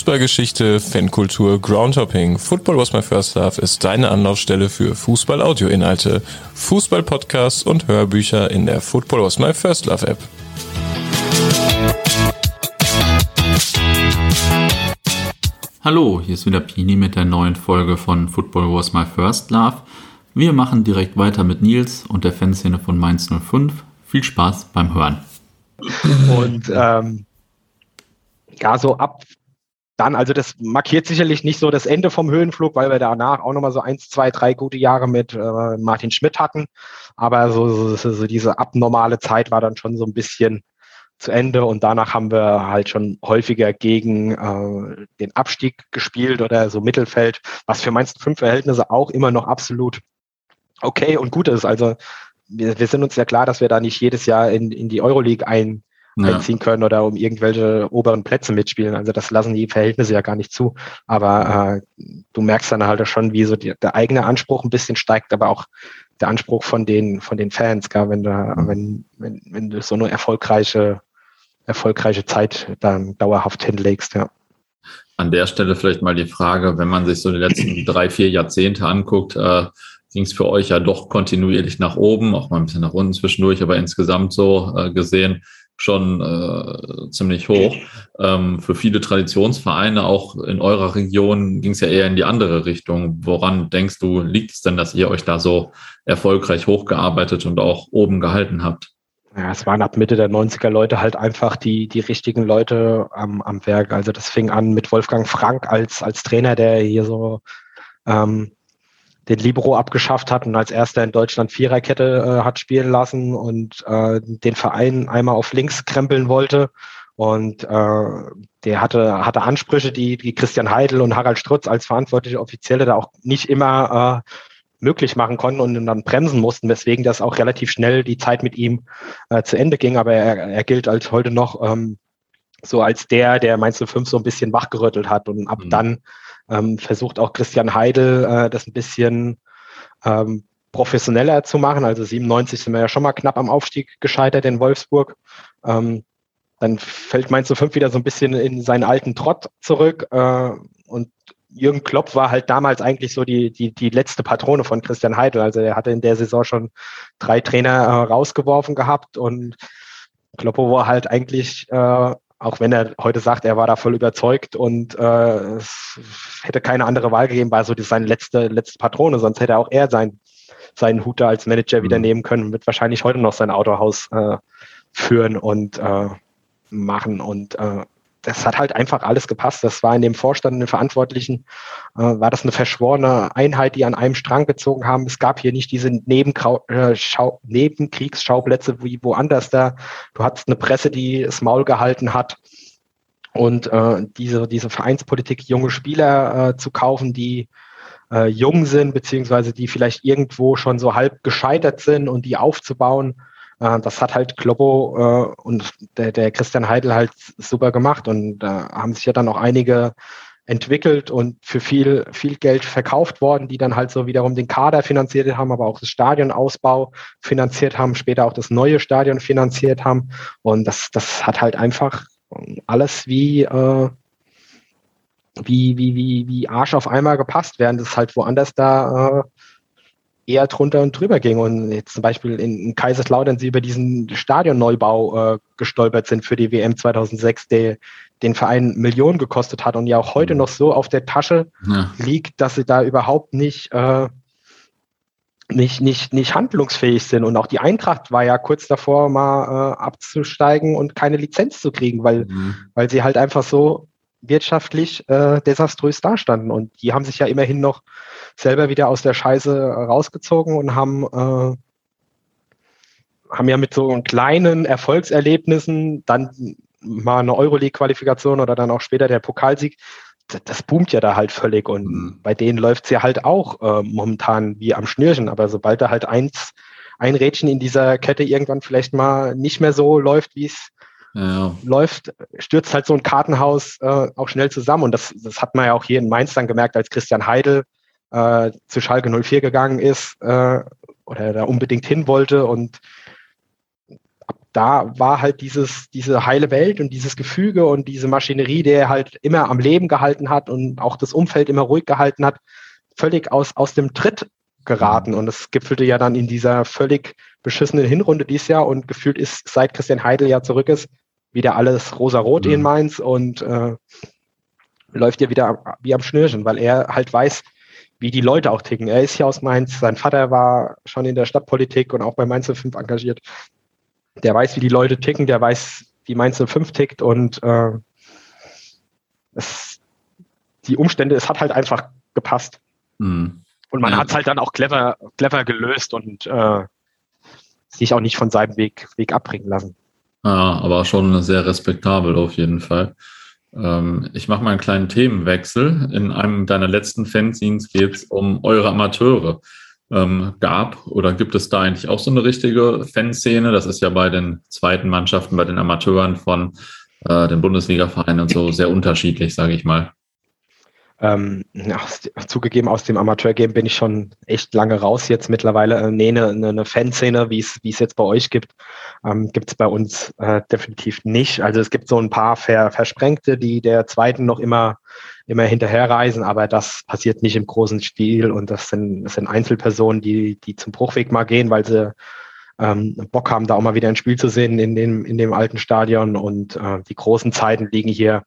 Fußballgeschichte, Fankultur, Groundhopping. Football was my first love ist deine Anlaufstelle für Fußball-Audio-Inhalte, Fußball-Podcasts und Hörbücher in der Football was my first love App. Hallo, hier ist wieder Pini mit der neuen Folge von Football was my first love. Wir machen direkt weiter mit Nils und der Fanszene von Mainz 05. Viel Spaß beim Hören. Und ähm, ja, so ab dann, also das markiert sicherlich nicht so das Ende vom Höhenflug, weil wir danach auch nochmal so eins, zwei, drei gute Jahre mit äh, Martin Schmidt hatten. Aber so, so, so diese abnormale Zeit war dann schon so ein bisschen zu Ende und danach haben wir halt schon häufiger gegen äh, den Abstieg gespielt oder so Mittelfeld, was für Mainz fünf Verhältnisse auch immer noch absolut okay und gut ist. Also wir, wir sind uns ja klar, dass wir da nicht jedes Jahr in, in die Euroleague ein, ja. einziehen können oder um irgendwelche oberen Plätze mitspielen. Also das lassen die Verhältnisse ja gar nicht zu. Aber äh, du merkst dann halt schon, wie so die, der eigene Anspruch ein bisschen steigt, aber auch der Anspruch von den von den Fans, gell? wenn du wenn, wenn, wenn du so eine erfolgreiche erfolgreiche Zeit dann dauerhaft hinlegst, ja. An der Stelle vielleicht mal die Frage, wenn man sich so die letzten drei, vier Jahrzehnte anguckt, äh, ging es für euch ja doch kontinuierlich nach oben, auch mal ein bisschen nach unten zwischendurch, aber insgesamt so äh, gesehen schon äh, ziemlich hoch. Ähm, für viele Traditionsvereine, auch in eurer Region, ging es ja eher in die andere Richtung. Woran denkst du, liegt es denn, dass ihr euch da so erfolgreich hochgearbeitet und auch oben gehalten habt? Ja, es waren ab Mitte der 90er Leute halt einfach die, die richtigen Leute am, am Werk. Also das fing an mit Wolfgang Frank als, als Trainer, der hier so ähm, den Libero abgeschafft hat und als erster in Deutschland Viererkette äh, hat spielen lassen und äh, den Verein einmal auf links krempeln wollte. Und äh, der hatte, hatte Ansprüche, die, die Christian Heidel und Harald Strutz als verantwortliche Offizielle da auch nicht immer äh, möglich machen konnten und dann bremsen mussten, weswegen das auch relativ schnell die Zeit mit ihm äh, zu Ende ging. Aber er, er gilt als heute noch ähm, so als der, der Mainz 05 so ein bisschen wachgerüttelt hat. Und ab mhm. dann ähm, versucht auch Christian Heidel, äh, das ein bisschen ähm, professioneller zu machen. Also 97 sind wir ja schon mal knapp am Aufstieg gescheitert in Wolfsburg. Ähm, dann fällt Mainz 05 wieder so ein bisschen in seinen alten Trott zurück. Äh, und Jürgen Klopp war halt damals eigentlich so die, die, die letzte Patrone von Christian Heidel. Also er hatte in der Saison schon drei Trainer äh, rausgeworfen gehabt und Kloppo war halt eigentlich äh, auch wenn er heute sagt, er war da voll überzeugt und äh, es hätte keine andere Wahl gegeben, war so die, seine letzte, letzte Patrone, sonst hätte auch er sein, seinen Hut da als Manager wieder mhm. nehmen können und wird wahrscheinlich heute noch sein Autohaus äh, führen und äh, machen. Und äh, das hat halt einfach alles gepasst. Das war in dem Vorstand, in den Verantwortlichen, äh, war das eine verschworene Einheit, die an einem Strang gezogen haben. Es gab hier nicht diese Nebenkrau äh, Schau Nebenkriegsschauplätze wie woanders da. Du hattest eine Presse, die das Maul gehalten hat. Und äh, diese, diese Vereinspolitik, junge Spieler äh, zu kaufen, die äh, jung sind, beziehungsweise die vielleicht irgendwo schon so halb gescheitert sind und die aufzubauen, das hat halt Kloppo äh, und der, der Christian Heidel halt super gemacht und da äh, haben sich ja dann auch einige entwickelt und für viel, viel Geld verkauft worden, die dann halt so wiederum den Kader finanziert haben, aber auch das Stadionausbau finanziert haben, später auch das neue Stadion finanziert haben. Und das, das hat halt einfach alles wie, äh, wie, wie, wie, wie Arsch auf einmal gepasst, während es halt woanders da äh, eher drunter und drüber ging. Und jetzt zum Beispiel in, Kaiserslautern sie über diesen Stadionneubau äh, gestolpert sind für die WM 2006, der den Verein Millionen gekostet hat und ja auch heute mhm. noch so auf der Tasche ja. liegt, dass sie da überhaupt nicht, äh, nicht, nicht, nicht handlungsfähig sind. Und auch die Eintracht war ja kurz davor, mal äh, abzusteigen und keine Lizenz zu kriegen, weil, mhm. weil sie halt einfach so wirtschaftlich äh, desaströs dastanden. Und die haben sich ja immerhin noch selber wieder aus der Scheiße rausgezogen und haben, äh, haben ja mit so kleinen Erfolgserlebnissen dann mal eine Euroleague-Qualifikation oder dann auch später der Pokalsieg, das, das boomt ja da halt völlig. Und mhm. bei denen läuft es ja halt auch äh, momentan wie am Schnürchen. Aber sobald da halt eins, ein Rädchen in dieser Kette irgendwann vielleicht mal nicht mehr so läuft, wie es ja. läuft, stürzt halt so ein Kartenhaus äh, auch schnell zusammen. Und das, das hat man ja auch hier in Mainz dann gemerkt, als Christian Heidel äh, zu Schalke 04 gegangen ist äh, oder da unbedingt hin wollte. Und ab da war halt dieses, diese heile Welt und dieses Gefüge und diese Maschinerie, der halt immer am Leben gehalten hat und auch das Umfeld immer ruhig gehalten hat, völlig aus, aus dem Tritt geraten. Und es gipfelte ja dann in dieser völlig beschissenen Hinrunde dieses Jahr und gefühlt ist, seit Christian Heidel ja zurück ist, wieder alles rosa-rot mhm. in Mainz und äh, läuft ja wieder wie am Schnürchen, weil er halt weiß, wie die Leute auch ticken. Er ist ja aus Mainz, sein Vater war schon in der Stadtpolitik und auch bei Mainz 05 engagiert. Der weiß, wie die Leute ticken, der weiß, wie Mainz 05 tickt und äh, es, die Umstände, es hat halt einfach gepasst. Mhm. Und man ja. hat es halt dann auch clever, clever gelöst und äh, sich auch nicht von seinem Weg, Weg abbringen lassen. Ja, aber schon sehr respektabel auf jeden Fall. Ähm, ich mache mal einen kleinen Themenwechsel. In einem deiner letzten Fanzines geht es um eure Amateure. Ähm, gab oder gibt es da eigentlich auch so eine richtige Fanszene? Das ist ja bei den zweiten Mannschaften, bei den Amateuren von äh, den Bundesliga-Vereinen und so sehr unterschiedlich, sage ich mal. Ähm, ja, zugegeben, aus dem Amateur-Game bin ich schon echt lange raus jetzt mittlerweile. Äh, nee, eine, eine Fanszene, wie es wie es jetzt bei euch gibt, ähm, gibt es bei uns äh, definitiv nicht. Also es gibt so ein paar Ver Versprengte, die der zweiten noch immer, immer hinterherreisen, aber das passiert nicht im großen Stil und das sind, das sind Einzelpersonen, die, die zum Bruchweg mal gehen, weil sie ähm, Bock haben, da auch mal wieder ein Spiel zu sehen in dem, in dem alten Stadion und äh, die großen Zeiten liegen hier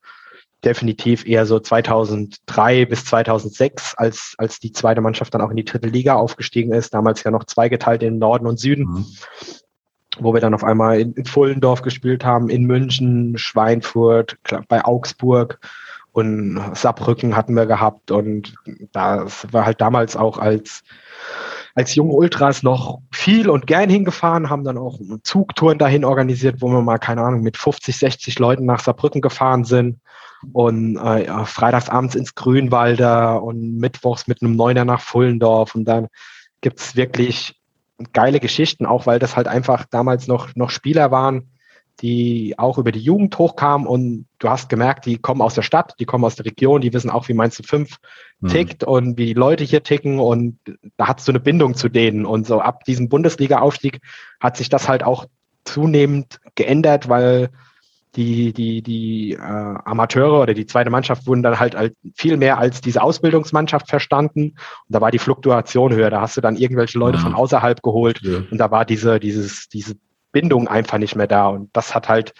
definitiv eher so 2003 bis 2006, als, als die zweite Mannschaft dann auch in die dritte Liga aufgestiegen ist. Damals ja noch zweigeteilt in Norden und Süden. Mhm. Wo wir dann auf einmal in, in Fullendorf gespielt haben, in München, Schweinfurt, bei Augsburg und Saarbrücken hatten wir gehabt. Und das war halt damals auch als, als junge Ultras noch viel und gern hingefahren, haben dann auch Zugtouren dahin organisiert, wo wir mal, keine Ahnung, mit 50, 60 Leuten nach Saarbrücken gefahren sind und äh, ja, freitagsabends ins Grünwalder und mittwochs mit einem Neuner nach Fullendorf und dann gibt's wirklich geile Geschichten, auch weil das halt einfach damals noch, noch Spieler waren, die auch über die Jugend hochkamen und du hast gemerkt, die kommen aus der Stadt, die kommen aus der Region, die wissen auch, wie Mainz 5 mhm. tickt mhm. und wie die Leute hier ticken und da hast du eine Bindung zu denen und so ab diesem Bundesliga-Aufstieg hat sich das halt auch zunehmend geändert, weil die, die, die äh, Amateure oder die zweite Mannschaft wurden dann halt, halt viel mehr als diese Ausbildungsmannschaft verstanden. Und da war die Fluktuation höher. Da hast du dann irgendwelche Leute ja. von außerhalb geholt ja. und da war diese, dieses, diese Bindung einfach nicht mehr da. Und das hat halt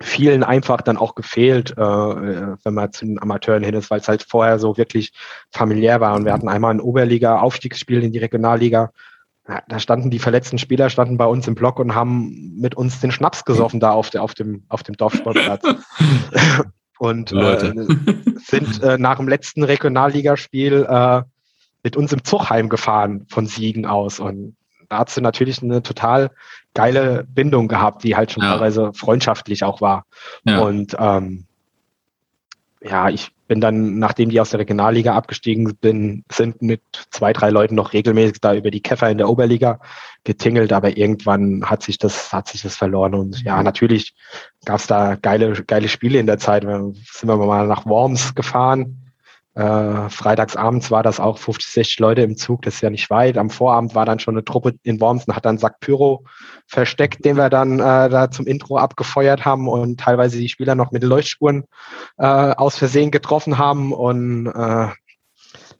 vielen einfach dann auch gefehlt, äh, wenn man zu den Amateuren hin ist, weil es halt vorher so wirklich familiär war. Und wir hatten einmal ein Oberliga-Aufstiegsspiel in die Regionalliga da standen die verletzten Spieler standen bei uns im Block und haben mit uns den Schnaps gesoffen da auf, der, auf dem auf dem Dorfsportplatz und äh, sind äh, nach dem letzten Regionalligaspiel äh, mit uns im Zug heimgefahren von Siegen aus und da hat sie natürlich eine total geile Bindung gehabt, die halt schon ja. teilweise freundschaftlich auch war ja. und ähm, ja, ich bin dann, nachdem die aus der Regionalliga abgestiegen bin, sind mit zwei, drei Leuten noch regelmäßig da über die Käfer in der Oberliga getingelt, aber irgendwann hat sich das, hat sich das verloren. Und ja, natürlich gab es da geile, geile Spiele in der Zeit. Sind wir mal nach Worms gefahren äh, freitagsabends war das auch 50, 60 Leute im Zug, das ist ja nicht weit. Am Vorabend war dann schon eine Truppe in Worms und hat dann Sack Pyro versteckt, den wir dann äh, da zum Intro abgefeuert haben und teilweise die Spieler noch mit Leuchtspuren äh, aus Versehen getroffen haben und äh,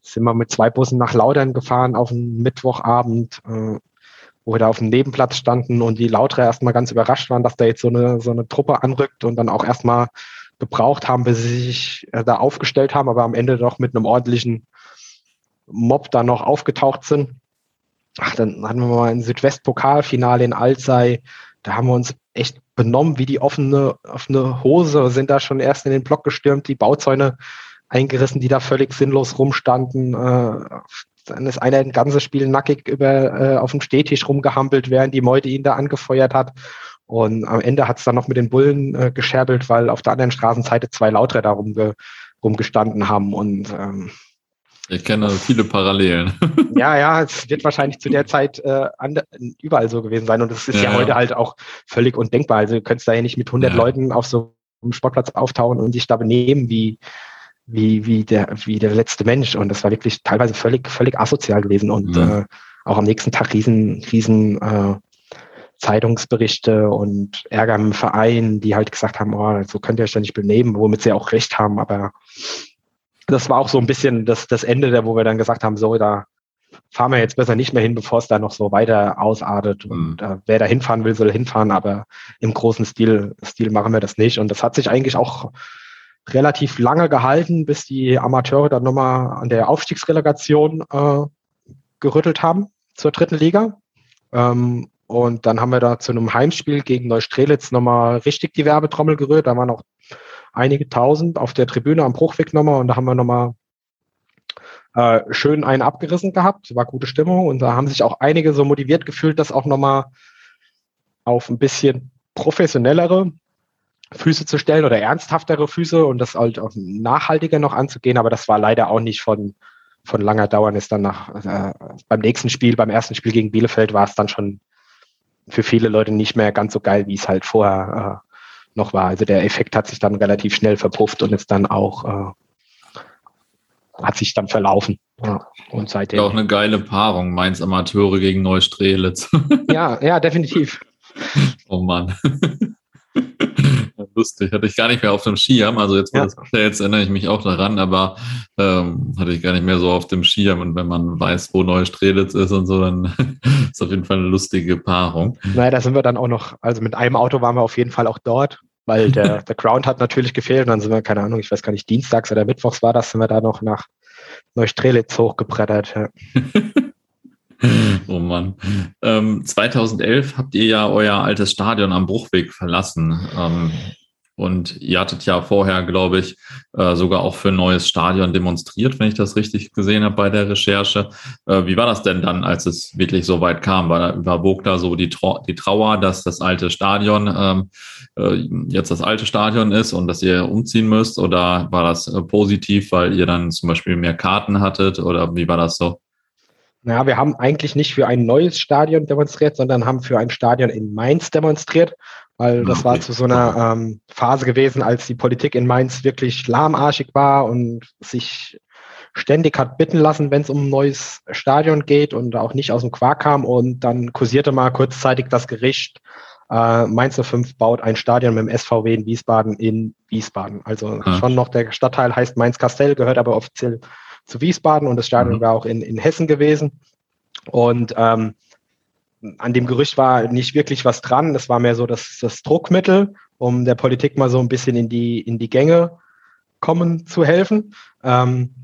sind wir mit zwei Bussen nach Laudern gefahren auf einen Mittwochabend, äh, wo wir da auf dem Nebenplatz standen und die Lautere erstmal ganz überrascht waren, dass da jetzt so eine, so eine Truppe anrückt und dann auch erstmal gebraucht haben, bis sie sich äh, da aufgestellt haben, aber am Ende doch mit einem ordentlichen Mob da noch aufgetaucht sind. Ach, dann hatten wir mal ein Südwestpokalfinale in Alzey. Da haben wir uns echt benommen wie die offene, offene Hose, sind da schon erst in den Block gestürmt, die Bauzäune eingerissen, die da völlig sinnlos rumstanden. Äh, dann ist einer ein ganzes Spiel nackig über, äh, auf dem Stehtisch rumgehampelt, während die Meute ihn da angefeuert hat. Und am Ende hat es dann noch mit den Bullen äh, gescherbelt, weil auf der anderen Straßenseite zwei Lauträder rumge rumgestanden haben. Und ähm, ich kenne viele Parallelen. ja, ja, es wird wahrscheinlich zu der Zeit äh, überall so gewesen sein. Und es ist ja, ja, heute halt auch völlig undenkbar. Also du könntest da ja nicht mit 100 ja. Leuten auf so einem Sportplatz auftauchen und sich da benehmen wie, wie, wie, der, wie der letzte Mensch. Und das war wirklich teilweise völlig, völlig asozial gewesen. Und mhm. äh, auch am nächsten Tag riesen, riesen äh, Zeitungsberichte und Ärger im Verein, die halt gesagt haben, oh, so könnt ihr euch doch nicht benehmen, womit sie auch recht haben. Aber das war auch so ein bisschen das, das Ende, der, wo wir dann gesagt haben, so, da fahren wir jetzt besser nicht mehr hin, bevor es da noch so weiter ausartet. Und äh, wer da hinfahren will, soll hinfahren, aber im großen Stil, Stil machen wir das nicht. Und das hat sich eigentlich auch relativ lange gehalten, bis die Amateure dann nochmal an der Aufstiegsrelegation äh, gerüttelt haben zur dritten Liga. Ähm, und dann haben wir da zu einem Heimspiel gegen Neustrelitz nochmal richtig die Werbetrommel gerührt. Da waren auch einige tausend auf der Tribüne am Bruchweg nochmal und da haben wir nochmal äh, schön einen abgerissen gehabt. War gute Stimmung und da haben sich auch einige so motiviert gefühlt, das auch nochmal auf ein bisschen professionellere Füße zu stellen oder ernsthaftere Füße und das halt auch nachhaltiger noch anzugehen. Aber das war leider auch nicht von, von langer Dauer. Ist dann nach, äh, beim nächsten Spiel, beim ersten Spiel gegen Bielefeld war es dann schon für viele Leute nicht mehr ganz so geil, wie es halt vorher äh, noch war. Also der Effekt hat sich dann relativ schnell verpufft und ist dann auch, äh, hat sich dann verlaufen. Ja, und seitdem. Auch eine geile Paarung, Mainz Amateure gegen Neustrelitz. ja, ja, definitiv. Oh Mann. Lustig, hatte ich gar nicht mehr auf dem Schirm. Also jetzt, ja. jetzt erinnere ich mich auch daran, aber ähm, hatte ich gar nicht mehr so auf dem Schirm. Und wenn man weiß, wo Neustrelitz ist und so, dann ist auf jeden Fall eine lustige Paarung. Naja, da sind wir dann auch noch, also mit einem Auto waren wir auf jeden Fall auch dort, weil der, der Ground hat natürlich gefehlt. Und dann sind wir, keine Ahnung, ich weiß gar nicht, dienstags oder mittwochs war das, sind wir da noch nach Neustrelitz hochgebrettert. Ja. oh Mann. Ähm, 2011 habt ihr ja euer altes Stadion am Bruchweg verlassen. Ähm, und ihr hattet ja vorher, glaube ich, äh, sogar auch für ein neues Stadion demonstriert, wenn ich das richtig gesehen habe bei der Recherche. Äh, wie war das denn dann, als es wirklich so weit kam? War da, überwog da so die, Trau die Trauer, dass das alte Stadion ähm, äh, jetzt das alte Stadion ist und dass ihr umziehen müsst? Oder war das positiv, weil ihr dann zum Beispiel mehr Karten hattet? Oder wie war das so? Ja, wir haben eigentlich nicht für ein neues Stadion demonstriert, sondern haben für ein Stadion in Mainz demonstriert, weil das war zu so einer ähm, Phase gewesen, als die Politik in Mainz wirklich lahmarschig war und sich ständig hat bitten lassen, wenn es um ein neues Stadion geht und auch nicht aus dem Quark kam. Und dann kursierte mal kurzzeitig das Gericht, äh, Mainz 05 baut ein Stadion mit dem SVW in Wiesbaden in Wiesbaden. Also ja. schon noch der Stadtteil heißt Mainz-Kastell, gehört aber offiziell zu Wiesbaden und das Stadion mhm. war auch in, in Hessen gewesen. Und ähm, an dem Gerücht war nicht wirklich was dran. Es war mehr so das, das Druckmittel, um der Politik mal so ein bisschen in die, in die Gänge kommen zu helfen. Ähm,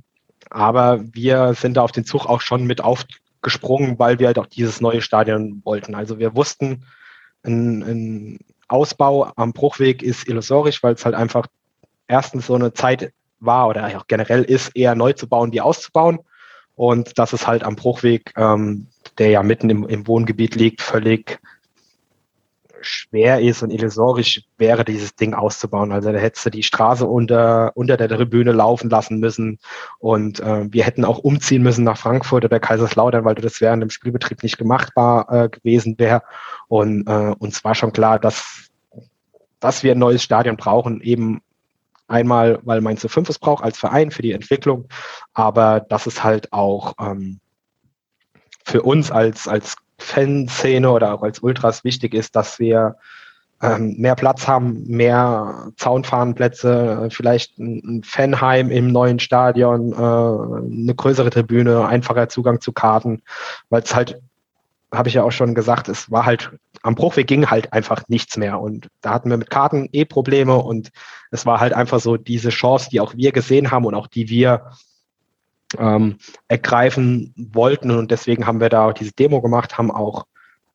aber wir sind da auf den Zug auch schon mit aufgesprungen, weil wir halt auch dieses neue Stadion wollten. Also wir wussten, ein, ein Ausbau am Bruchweg ist illusorisch, weil es halt einfach erstens so eine Zeit war oder auch generell ist, eher neu zu bauen, wie auszubauen. Und das ist halt am Bruchweg, ähm, der ja mitten im, im Wohngebiet liegt, völlig schwer ist und illusorisch wäre, dieses Ding auszubauen. Also da hättest du die Straße unter, unter der Tribüne laufen lassen müssen und äh, wir hätten auch umziehen müssen nach Frankfurt oder Kaiserslautern, weil das während dem Spielbetrieb nicht gemachtbar äh, gewesen wäre. Und äh, uns war schon klar, dass, dass wir ein neues Stadion brauchen, eben Einmal, weil Mainz 05 es braucht als Verein für die Entwicklung, aber dass es halt auch ähm, für uns als, als Fanszene oder auch als Ultras wichtig ist, dass wir ähm, mehr Platz haben, mehr Zaunfahnenplätze, vielleicht ein, ein Fanheim im neuen Stadion, äh, eine größere Tribüne, einfacher Zugang zu Karten, weil es halt habe ich ja auch schon gesagt, es war halt, am Bruchweg ging halt einfach nichts mehr. Und da hatten wir mit Karten eh Probleme und es war halt einfach so diese Chance, die auch wir gesehen haben und auch die wir ähm, ergreifen wollten. Und deswegen haben wir da auch diese Demo gemacht, haben auch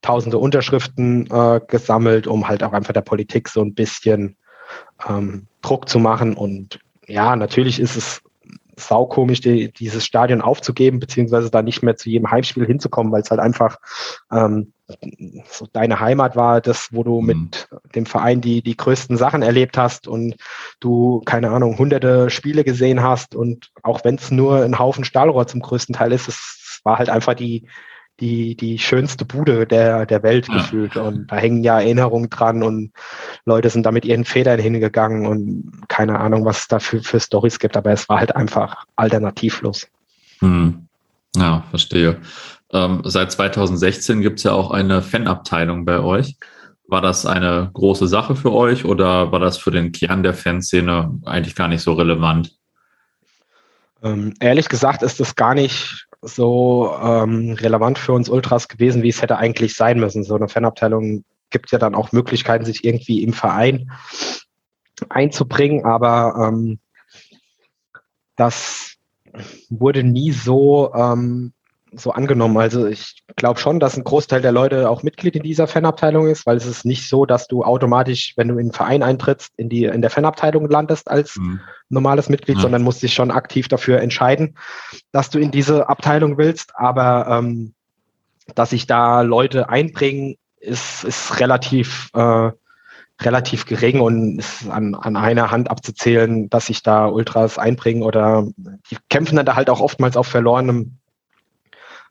tausende Unterschriften äh, gesammelt, um halt auch einfach der Politik so ein bisschen ähm, Druck zu machen. Und ja, natürlich ist es saukomisch, die, dieses Stadion aufzugeben, beziehungsweise da nicht mehr zu jedem Heimspiel hinzukommen, weil es halt einfach ähm, so deine Heimat war, das, wo du mhm. mit dem Verein die, die größten Sachen erlebt hast und du, keine Ahnung, hunderte Spiele gesehen hast und auch wenn es nur ein Haufen Stahlrohr zum größten Teil ist, es war halt einfach die, die, die schönste Bude der, der Welt ja. gefühlt. Und da hängen ja Erinnerungen dran und Leute sind da mit ihren Federn hingegangen und keine Ahnung, was es da für, für Stories gibt, aber es war halt einfach alternativlos. Hm. Ja, verstehe. Ähm, seit 2016 gibt es ja auch eine Fanabteilung bei euch. War das eine große Sache für euch oder war das für den Kern der Fanszene eigentlich gar nicht so relevant? Ähm, ehrlich gesagt ist das gar nicht so ähm, relevant für uns Ultras gewesen, wie es hätte eigentlich sein müssen. So eine Fanabteilung gibt ja dann auch Möglichkeiten, sich irgendwie im Verein einzubringen, aber ähm, das wurde nie so, ähm, so angenommen. Also ich glaube schon, dass ein Großteil der Leute auch Mitglied in dieser Fanabteilung ist, weil es ist nicht so, dass du automatisch, wenn du in einen Verein eintrittst, in die in der Fanabteilung landest als mhm. normales Mitglied, ja. sondern musst dich schon aktiv dafür entscheiden, dass du in diese Abteilung willst. Aber ähm, dass sich da Leute einbringen, ist, ist relativ äh, relativ gering und ist an, an einer Hand abzuzählen, dass sich da Ultras einbringen oder die kämpfen dann da halt auch oftmals auf verlorenem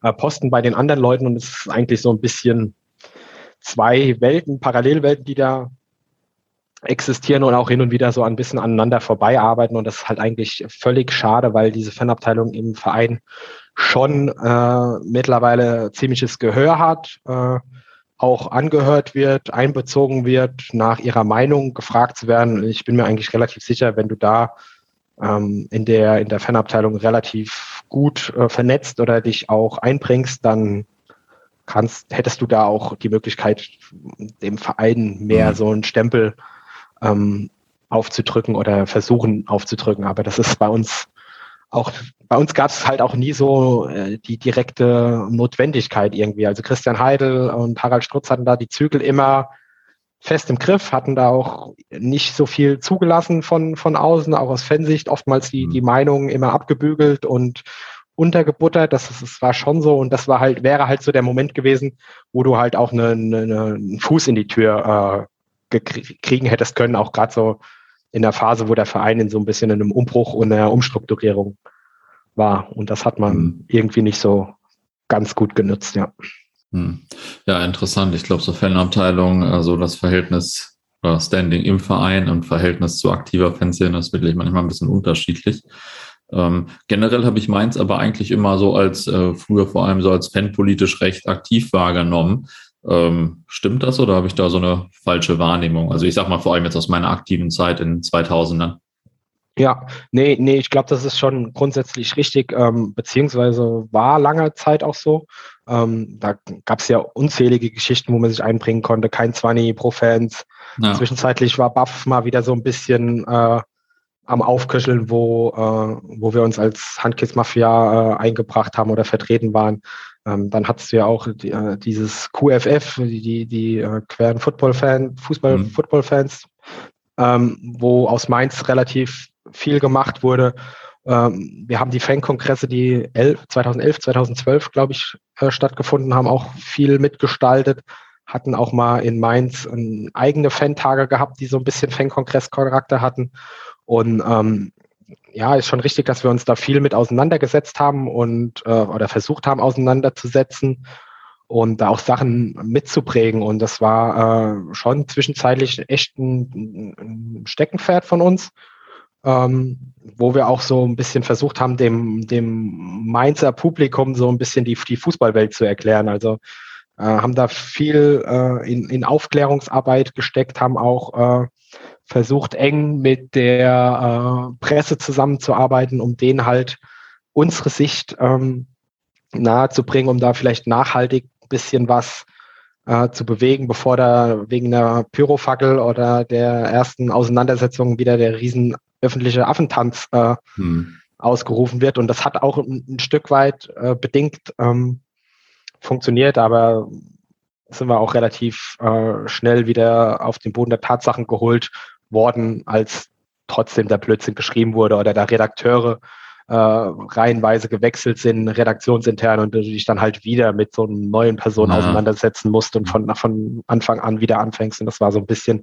äh, Posten bei den anderen Leuten und es ist eigentlich so ein bisschen zwei Welten, Parallelwelten, die da existieren und auch hin und wieder so ein bisschen aneinander vorbeiarbeiten und das ist halt eigentlich völlig schade, weil diese Fanabteilung im Verein schon äh, mittlerweile ziemliches Gehör hat. Äh, auch angehört wird, einbezogen wird, nach ihrer Meinung gefragt zu werden. Ich bin mir eigentlich relativ sicher, wenn du da ähm, in der in der Fanabteilung relativ gut äh, vernetzt oder dich auch einbringst, dann kannst hättest du da auch die Möglichkeit, dem Verein mehr mhm. so einen Stempel ähm, aufzudrücken oder versuchen aufzudrücken. Aber das ist bei uns auch bei uns gab es halt auch nie so äh, die direkte Notwendigkeit irgendwie. Also Christian Heidel und Harald Strutz hatten da die Zügel immer fest im Griff, hatten da auch nicht so viel zugelassen von, von außen, auch aus Fansicht, oftmals die, die mhm. Meinungen immer abgebügelt und untergebuttert. Das, ist, das war schon so und das war halt, wäre halt so der Moment gewesen, wo du halt auch eine, eine, einen Fuß in die Tür äh, kriegen hättest können, auch gerade so in der Phase, wo der Verein in so ein bisschen in einem Umbruch und einer Umstrukturierung war. Und das hat man mhm. irgendwie nicht so ganz gut genutzt, ja. Hm. Ja, interessant. Ich glaube, so Fanabteilung, also das Verhältnis äh, Standing im Verein und Verhältnis zu aktiver Fanszene ist wirklich manchmal ein bisschen unterschiedlich. Ähm, generell habe ich meins aber eigentlich immer so als äh, früher vor allem so als fanpolitisch recht aktiv wahrgenommen. Ähm, stimmt das oder habe ich da so eine falsche Wahrnehmung? Also ich sag mal vor allem jetzt aus meiner aktiven Zeit in 2000ern. Ja, nee, nee, ich glaube, das ist schon grundsätzlich richtig, ähm, beziehungsweise war lange Zeit auch so. Ähm, da gab es ja unzählige Geschichten, wo man sich einbringen konnte. Kein 20 pro Fans. Ja. Zwischenzeitlich war Buff mal wieder so ein bisschen äh, am Aufköcheln, wo, äh, wo wir uns als Handkiss Mafia äh, eingebracht haben oder vertreten waren. Ähm, dann hattest du ja auch die, äh, dieses QFF, die, die, die äh, queren Football-Fan, Fußball-Football-Fans, mhm. ähm, wo aus Mainz relativ viel gemacht wurde. Ähm, wir haben die Fankongresse, die 2011, 2012, glaube ich, äh, stattgefunden haben, auch viel mitgestaltet. Hatten auch mal in Mainz ein, eigene Fantage gehabt, die so ein bisschen Fankongress-Charakter hatten. Und ähm, ja, ist schon richtig, dass wir uns da viel mit auseinandergesetzt haben und äh, oder versucht haben, auseinanderzusetzen und da auch Sachen mitzuprägen. Und das war äh, schon zwischenzeitlich echt ein, ein Steckenpferd von uns ähm, wo wir auch so ein bisschen versucht haben, dem, dem Mainzer Publikum so ein bisschen die, die Fußballwelt zu erklären. Also äh, haben da viel äh, in, in Aufklärungsarbeit gesteckt, haben auch äh, versucht, eng mit der äh, Presse zusammenzuarbeiten, um denen halt unsere Sicht ähm, nahezubringen, um da vielleicht nachhaltig ein bisschen was äh, zu bewegen, bevor da wegen der Pyrofackel oder der ersten Auseinandersetzung wieder der riesen öffentliche Affentanz äh, hm. ausgerufen wird. Und das hat auch ein, ein Stück weit äh, bedingt ähm, funktioniert, aber sind wir auch relativ äh, schnell wieder auf den Boden der Tatsachen geholt worden, als trotzdem der Blödsinn geschrieben wurde oder da Redakteure äh, reihenweise gewechselt sind, redaktionsintern und du dich dann halt wieder mit so einer neuen Person ja. auseinandersetzen musst und von, von Anfang an wieder anfängst. Und das war so ein bisschen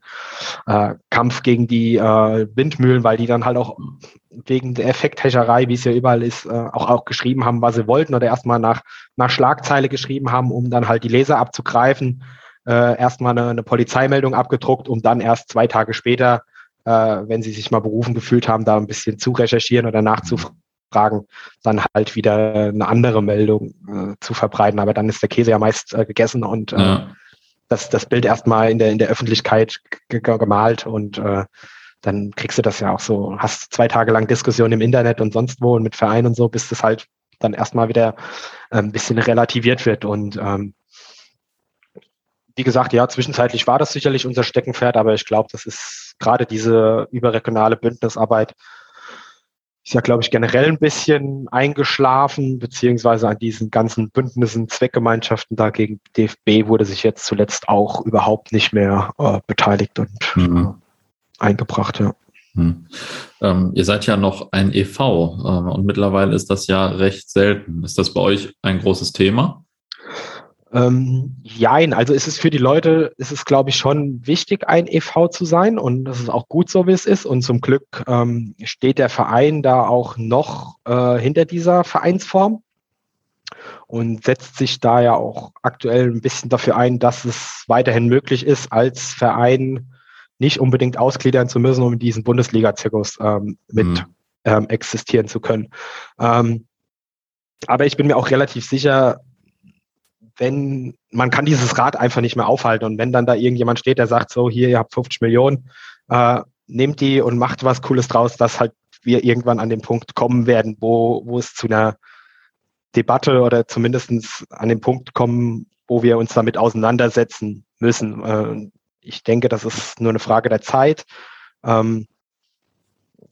äh, Kampf gegen die äh, Windmühlen, weil die dann halt auch wegen der Effekthäscherei, wie es ja überall ist, äh, auch, auch geschrieben haben, was sie wollten oder erstmal nach, nach Schlagzeile geschrieben haben, um dann halt die Leser abzugreifen. Äh, erstmal eine, eine Polizeimeldung abgedruckt, um dann erst zwei Tage später, äh, wenn sie sich mal berufen gefühlt haben, da ein bisschen zu recherchieren oder nachzufragen Fragen, dann halt wieder eine andere Meldung äh, zu verbreiten. Aber dann ist der Käse ja meist äh, gegessen und äh, ja. das, das Bild erstmal in der, in der Öffentlichkeit gemalt und äh, dann kriegst du das ja auch so, hast zwei Tage lang Diskussion im Internet und sonst wo und mit Vereinen und so, bis das halt dann erstmal wieder äh, ein bisschen relativiert wird. Und ähm, wie gesagt, ja, zwischenzeitlich war das sicherlich unser Steckenpferd, aber ich glaube, das ist gerade diese überregionale Bündnisarbeit ist ja, glaube ich, generell ein bisschen eingeschlafen, beziehungsweise an diesen ganzen Bündnissen, Zweckgemeinschaften dagegen DFB wurde sich jetzt zuletzt auch überhaupt nicht mehr äh, beteiligt und mhm. äh, eingebracht, ja. Hm. Ähm, ihr seid ja noch ein EV äh, und mittlerweile ist das ja recht selten. Ist das bei euch ein großes Thema? Ähm, jein, also ist es für die Leute, ist es glaube ich schon wichtig, ein EV zu sein und das ist auch gut so, wie es ist. Und zum Glück ähm, steht der Verein da auch noch äh, hinter dieser Vereinsform und setzt sich da ja auch aktuell ein bisschen dafür ein, dass es weiterhin möglich ist, als Verein nicht unbedingt ausgliedern zu müssen, um in diesem Bundesliga-Zirkus ähm, mit mhm. ähm, existieren zu können. Ähm, aber ich bin mir auch relativ sicher, wenn man kann dieses Rad einfach nicht mehr aufhalten und wenn dann da irgendjemand steht, der sagt so, hier, ihr habt 50 Millionen, äh, nehmt die und macht was Cooles draus, dass halt wir irgendwann an den Punkt kommen werden, wo, wo es zu einer Debatte oder zumindest an den Punkt kommen, wo wir uns damit auseinandersetzen müssen. Äh, ich denke, das ist nur eine Frage der Zeit. Ähm,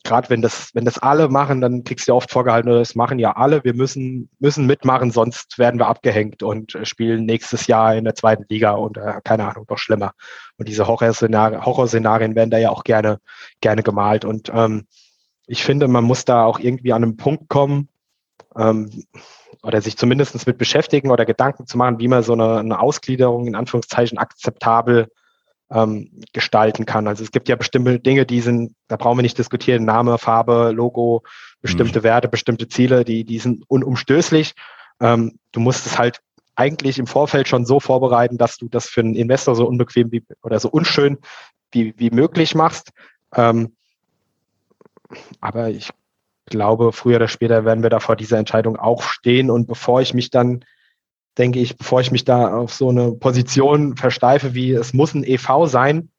Gerade wenn das, wenn das alle machen, dann kriegst du ja oft vorgehalten, das machen ja alle, wir müssen, müssen mitmachen, sonst werden wir abgehängt und spielen nächstes Jahr in der zweiten Liga und äh, keine Ahnung, noch schlimmer. Und diese Horrorszenarien, Horrorszenarien werden da ja auch gerne, gerne gemalt. Und ähm, ich finde, man muss da auch irgendwie an einen Punkt kommen, ähm, oder sich zumindest mit beschäftigen oder Gedanken zu machen, wie man so eine, eine Ausgliederung in Anführungszeichen akzeptabel ähm, gestalten kann. Also es gibt ja bestimmte Dinge, die sind, da brauchen wir nicht diskutieren, Name, Farbe, Logo, bestimmte mhm. Werte, bestimmte Ziele, die, die sind unumstößlich. Ähm, du musst es halt eigentlich im Vorfeld schon so vorbereiten, dass du das für einen Investor so unbequem wie, oder so unschön wie, wie möglich machst. Ähm, aber ich glaube, früher oder später werden wir da vor dieser Entscheidung auch stehen. Und bevor ich mich dann denke ich, bevor ich mich da auf so eine Position versteife, wie es muss ein EV sein,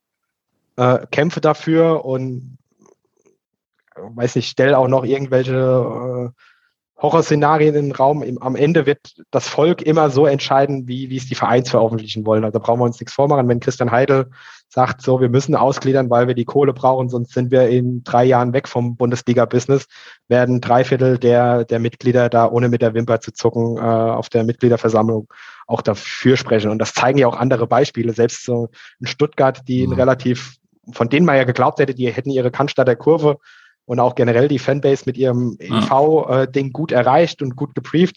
äh, kämpfe dafür und weiß nicht, stelle auch noch irgendwelche äh, Horrorszenarien in den Raum. Im, am Ende wird das Volk immer so entscheiden, wie, wie es die Vereins veröffentlichen wollen. Also brauchen wir uns nichts vormachen. Wenn Christian Heidel sagt, so, wir müssen ausgliedern, weil wir die Kohle brauchen, sonst sind wir in drei Jahren weg vom Bundesliga-Business, werden drei Viertel der, der Mitglieder da, ohne mit der Wimper zu zucken, äh, auf der Mitgliederversammlung auch dafür sprechen. Und das zeigen ja auch andere Beispiele. Selbst so in Stuttgart, die mhm. relativ, von denen man ja geglaubt hätte, die hätten ihre Cannstatter Kurve und auch generell die Fanbase mit ihrem EV-Ding äh, gut erreicht und gut gebrieft.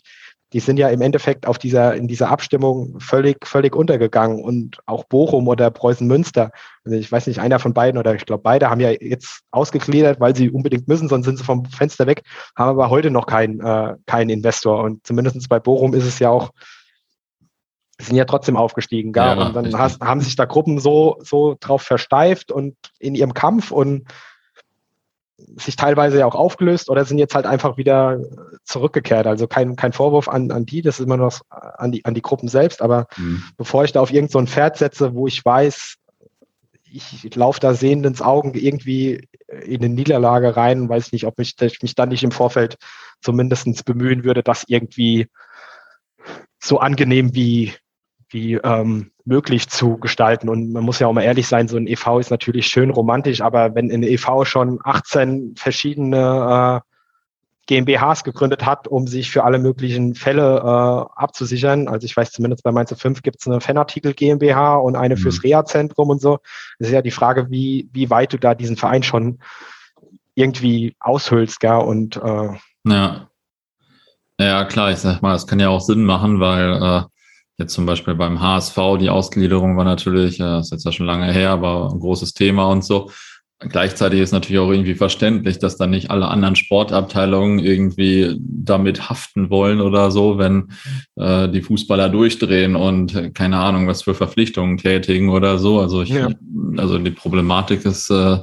Die sind ja im Endeffekt auf dieser, in dieser Abstimmung völlig, völlig untergegangen und auch Bochum oder Preußen Münster. Also ich weiß nicht, einer von beiden oder ich glaube beide haben ja jetzt ausgegliedert, weil sie unbedingt müssen, sonst sind sie vom Fenster weg, haben aber heute noch keinen, äh, keinen Investor. Und zumindest bei Bochum ist es ja auch, sind ja trotzdem aufgestiegen, gar. Ja, und dann hast, haben sich da Gruppen so, so drauf versteift und in ihrem Kampf und sich teilweise ja auch aufgelöst oder sind jetzt halt einfach wieder zurückgekehrt. Also kein, kein Vorwurf an, an die, das ist immer noch an die, an die Gruppen selbst. Aber mhm. bevor ich da auf irgendein so Pferd setze, wo ich weiß, ich, ich laufe da sehend ins Augen irgendwie in eine Niederlage rein, weiß nicht, ob mich, ich mich dann nicht im Vorfeld zumindest bemühen würde, das irgendwie so angenehm wie, wie ähm, möglich zu gestalten. Und man muss ja auch mal ehrlich sein, so ein EV ist natürlich schön romantisch, aber wenn ein EV schon 18 verschiedene äh, GmbHs gegründet hat, um sich für alle möglichen Fälle äh, abzusichern. Also ich weiß zumindest bei Mainz 5 gibt es eine Fanartikel GmbH und eine mhm. fürs Reha-Zentrum und so. Das ist ja die Frage, wie, wie weit du da diesen Verein schon irgendwie aushüllst, gell? Und äh, ja. Ja, klar, ich sag mal, das kann ja auch Sinn machen, weil äh, Jetzt zum Beispiel beim HSV, die Ausgliederung war natürlich, das ist jetzt ja schon lange her, aber ein großes Thema und so. Gleichzeitig ist natürlich auch irgendwie verständlich, dass dann nicht alle anderen Sportabteilungen irgendwie damit haften wollen oder so, wenn äh, die Fußballer durchdrehen und äh, keine Ahnung, was für Verpflichtungen tätigen oder so. Also ich, ja. also die Problematik ist äh,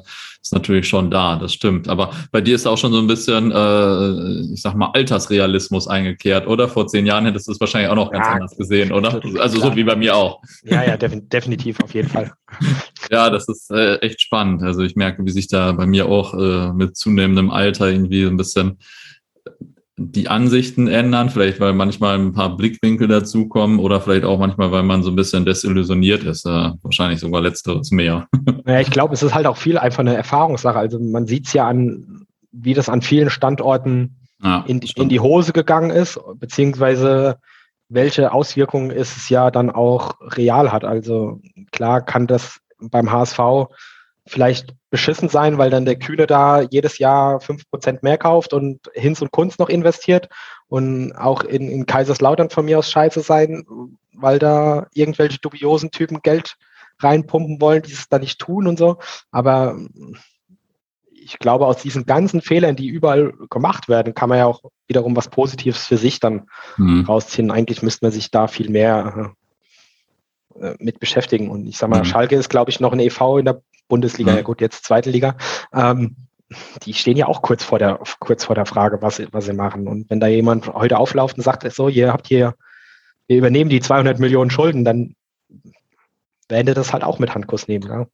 ist natürlich schon da, das stimmt. Aber bei dir ist auch schon so ein bisschen, äh, ich sag mal, Altersrealismus eingekehrt, oder? Vor zehn Jahren hättest du es wahrscheinlich auch noch ganz ja, anders gesehen, oder? Also so wie bei mir auch. Ja, ja, definitiv, auf jeden Fall. ja, das ist äh, echt spannend. Also ich merke, wie sich da bei mir auch äh, mit zunehmendem Alter irgendwie so ein bisschen die Ansichten ändern, vielleicht weil manchmal ein paar Blickwinkel dazukommen oder vielleicht auch manchmal, weil man so ein bisschen desillusioniert ist. Äh, wahrscheinlich sogar letzteres mehr. Ja, ich glaube, es ist halt auch viel einfach eine Erfahrungssache. Also man sieht es ja an, wie das an vielen Standorten ja, in, in, die Hose gegangen ist, beziehungsweise welche Auswirkungen es ja dann auch real hat. Also klar kann das beim HSV vielleicht beschissen sein, weil dann der Kühne da jedes Jahr fünf Prozent mehr kauft und Hinz und Kunst noch investiert und auch in, in Kaiserslautern von mir aus scheiße sein, weil da irgendwelche dubiosen Typen Geld reinpumpen wollen, die es da nicht tun und so. Aber ich glaube, aus diesen ganzen Fehlern, die überall gemacht werden, kann man ja auch wiederum was Positives für sich dann mhm. rausziehen. Eigentlich müsste man sich da viel mehr äh, mit beschäftigen. Und ich sag mal, mhm. Schalke ist, glaube ich, noch ein EV in der Bundesliga, mhm. ja gut, jetzt zweite Liga, ähm, die stehen ja auch kurz vor der, kurz vor der Frage, was, was sie machen. Und wenn da jemand heute auflauft und sagt, so, ihr habt hier, wir übernehmen die 200 Millionen Schulden, dann werden das halt auch mit Handkuss nehmen. Ja.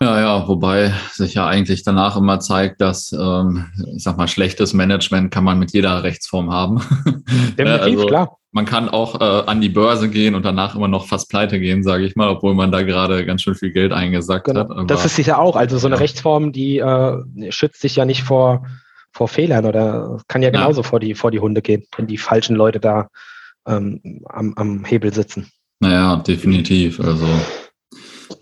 Ja, ja, wobei sich ja eigentlich danach immer zeigt, dass, ähm, ich sag mal, schlechtes Management kann man mit jeder Rechtsform haben. Definitiv, also, klar. Man kann auch äh, an die Börse gehen und danach immer noch fast pleite gehen, sage ich mal, obwohl man da gerade ganz schön viel Geld eingesackt genau. hat. Aber, das ist sicher auch. Also so eine ja. Rechtsform, die äh, schützt sich ja nicht vor, vor Fehlern oder kann ja genauso ja. vor die vor die Hunde gehen, wenn die falschen Leute da ähm, am, am Hebel sitzen. Naja, definitiv. Also,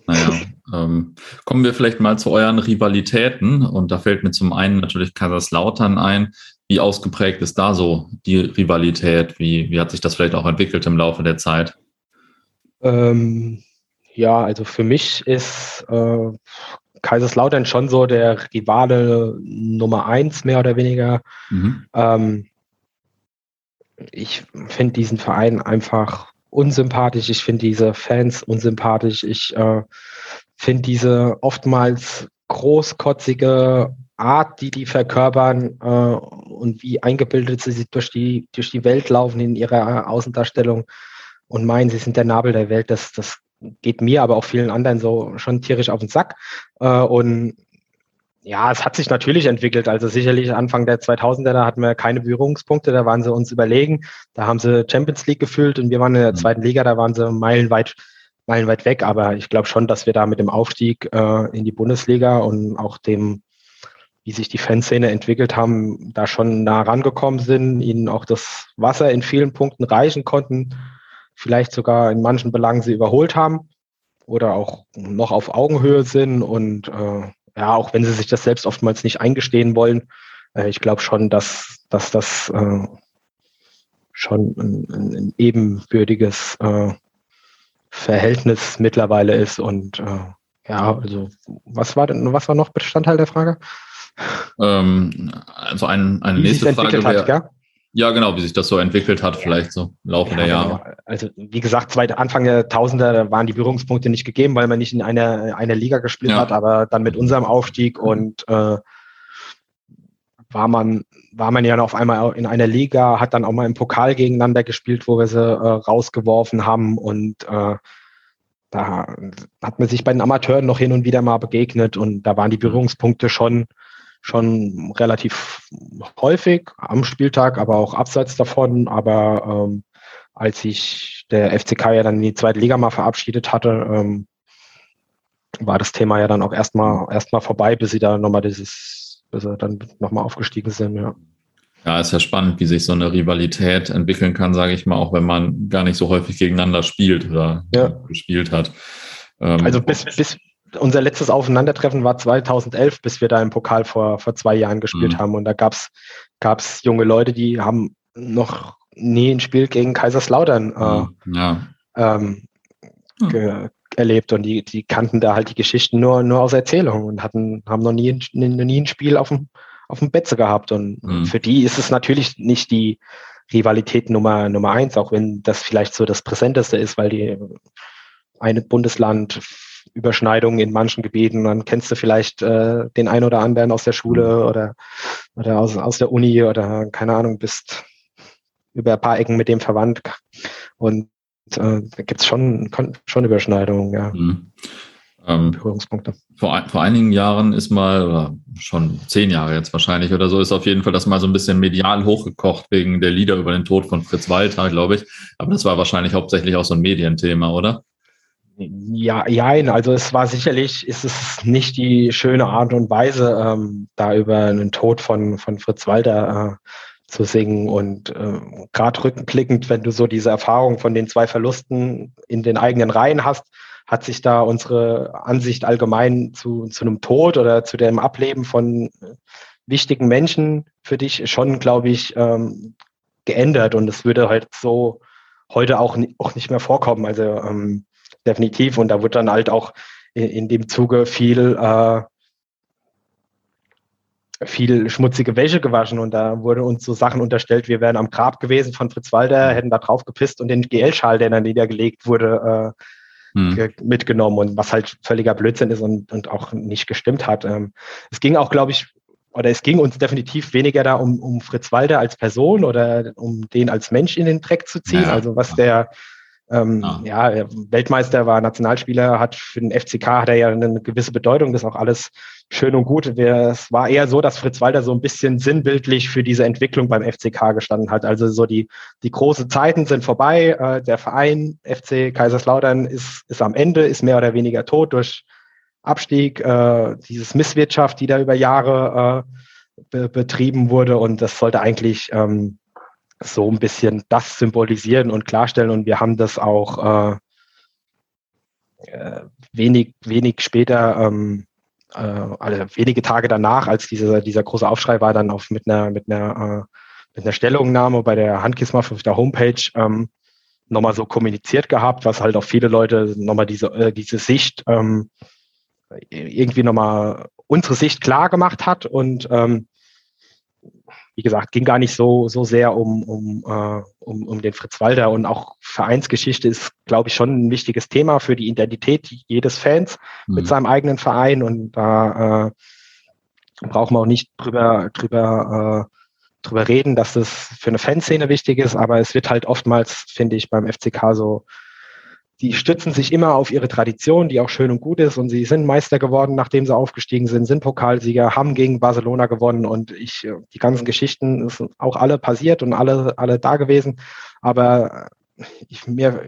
naja. Ähm, kommen wir vielleicht mal zu euren Rivalitäten. Und da fällt mir zum einen natürlich Kaiserslautern ein. Wie ausgeprägt ist da so die Rivalität? Wie, wie hat sich das vielleicht auch entwickelt im Laufe der Zeit? Ähm, ja, also für mich ist äh, Kaiserslautern schon so der Rivale Nummer eins, mehr oder weniger. Mhm. Ähm, ich finde diesen Verein einfach unsympathisch. Ich finde diese Fans unsympathisch. Ich äh, finde diese oftmals großkotzige Art, die die verkörpern äh, und wie eingebildet sie durch die, durch die Welt laufen in ihrer Außendarstellung und meinen, sie sind der Nabel der Welt, das, das geht mir, aber auch vielen anderen so schon tierisch auf den Sack. Äh, und ja, es hat sich natürlich entwickelt. Also sicherlich Anfang der 2000er, da hatten wir keine Berührungspunkte, da waren sie uns überlegen. Da haben sie Champions League gefühlt und wir waren in der mhm. zweiten Liga, da waren sie meilenweit meilenweit weg, aber ich glaube schon, dass wir da mit dem Aufstieg äh, in die Bundesliga und auch dem, wie sich die Fanszene entwickelt haben, da schon nah rangekommen sind, ihnen auch das Wasser in vielen Punkten reichen konnten, vielleicht sogar in manchen Belangen sie überholt haben oder auch noch auf Augenhöhe sind und äh, ja, auch wenn sie sich das selbst oftmals nicht eingestehen wollen, äh, ich glaube schon, dass, dass das äh, schon ein, ein ebenbürtiges äh, Verhältnis mittlerweile ist. Und äh, ja, also was war denn, was war noch Bestandteil der Frage? Ähm, also ein, eine wie nächste Frage wäre, hat, ja? ja? genau, wie sich das so entwickelt hat, vielleicht so im Laufe ja, der Jahre. Genau. Also wie gesagt, zweite, Anfang der Tausender waren die Berührungspunkte nicht gegeben, weil man nicht in einer, einer Liga gespielt ja. hat, aber dann mit unserem Aufstieg und äh, war man, war man ja noch auf einmal in einer Liga, hat dann auch mal im Pokal gegeneinander gespielt, wo wir sie äh, rausgeworfen haben und äh, da hat man sich bei den Amateuren noch hin und wieder mal begegnet und da waren die Berührungspunkte schon, schon relativ häufig am Spieltag, aber auch abseits davon. Aber ähm, als sich der FCK ja dann in die zweite Liga mal verabschiedet hatte, ähm, war das Thema ja dann auch erstmal erstmal vorbei, bis sie da nochmal dieses bis sie dann nochmal aufgestiegen sind, ja. Ja, ist ja spannend, wie sich so eine Rivalität entwickeln kann, sage ich mal, auch wenn man gar nicht so häufig gegeneinander spielt oder ja. gespielt hat. Ähm, also bis, bis unser letztes Aufeinandertreffen war 2011, bis wir da im Pokal vor, vor zwei Jahren gespielt mhm. haben. Und da gab's gab's junge Leute, die haben noch nie ein Spiel gegen Kaiserslautern äh, mhm. ja. ähm, ge, erlebt und die, die kannten da halt die Geschichten nur, nur aus Erzählungen und hatten, haben noch nie, noch nie ein Spiel auf dem, auf dem Betze gehabt. Und mhm. für die ist es natürlich nicht die Rivalität Nummer, Nummer eins, auch wenn das vielleicht so das Präsenteste ist, weil die eine Bundesland Überschneidungen in manchen Gebieten. Dann kennst du vielleicht äh, den einen oder anderen aus der Schule oder, oder aus, aus der Uni oder keine Ahnung, bist über ein paar Ecken mit dem verwandt. Und äh, da gibt es schon, schon Überschneidungen, ja. Mhm. Ähm, Berührungspunkte. Vor, vor einigen Jahren ist mal, oder schon zehn Jahre jetzt wahrscheinlich oder so, ist auf jeden Fall das mal so ein bisschen medial hochgekocht wegen der Lieder über den Tod von Fritz Walter, glaube ich. Aber das war wahrscheinlich hauptsächlich auch so ein Medienthema, oder? Ja, ja, also es war sicherlich, ist es nicht die schöne Art und Weise, ähm, da über einen Tod von, von Fritz Walter äh, zu singen. Und äh, gerade rückblickend, wenn du so diese Erfahrung von den zwei Verlusten in den eigenen Reihen hast, hat sich da unsere Ansicht allgemein zu, zu einem Tod oder zu dem Ableben von wichtigen Menschen für dich schon, glaube ich, ähm, geändert. Und es würde halt so heute auch, auch nicht mehr vorkommen. Also ähm, definitiv. Und da wird dann halt auch in, in dem Zuge viel äh, viel schmutzige Wäsche gewaschen und da wurde uns so Sachen unterstellt, wir wären am Grab gewesen von Fritz Walter, hätten da drauf gepisst und den GL-Schal, der dann niedergelegt wurde, äh, hm. mitgenommen und was halt völliger Blödsinn ist und, und auch nicht gestimmt hat. Ähm, es ging auch, glaube ich, oder es ging uns definitiv weniger da um, um Fritz Walter als Person oder um den als Mensch in den Dreck zu ziehen. Ja. Also was der ähm, ah. Ja, Weltmeister war Nationalspieler, hat für den FCK hat er ja eine gewisse Bedeutung, das ist auch alles schön und gut. es war eher so, dass Fritz Walter so ein bisschen sinnbildlich für diese Entwicklung beim FCK gestanden hat. Also so die, die großen Zeiten sind vorbei. Äh, der Verein FC Kaiserslautern ist, ist am Ende, ist mehr oder weniger tot durch Abstieg, äh, dieses Misswirtschaft, die da über Jahre äh, be betrieben wurde. Und das sollte eigentlich ähm, so ein bisschen das symbolisieren und klarstellen. Und wir haben das auch äh, äh, wenig, wenig später, ähm, äh, also wenige Tage danach, als dieser, dieser große Aufschrei war, dann auf mit einer, mit einer, äh, mit einer Stellungnahme bei der Handkissmaf auf der Homepage ähm, nochmal so kommuniziert gehabt, was halt auch viele Leute nochmal diese, äh, diese Sicht ähm, irgendwie nochmal unsere Sicht klar gemacht hat und ähm, wie gesagt, ging gar nicht so, so sehr um, um, äh, um, um den Fritz Walter und auch Vereinsgeschichte ist, glaube ich, schon ein wichtiges Thema für die Identität jedes Fans mhm. mit seinem eigenen Verein. Und da äh, brauchen wir auch nicht drüber, drüber, äh, drüber reden, dass das für eine Fanszene wichtig ist, aber es wird halt oftmals, finde ich, beim FCK so die stützen sich immer auf ihre Tradition, die auch schön und gut ist. Und sie sind Meister geworden, nachdem sie aufgestiegen sind, sind Pokalsieger, haben gegen Barcelona gewonnen. Und ich, äh, die ganzen Geschichten sind auch alle passiert und alle, alle da gewesen. Aber ich, mir,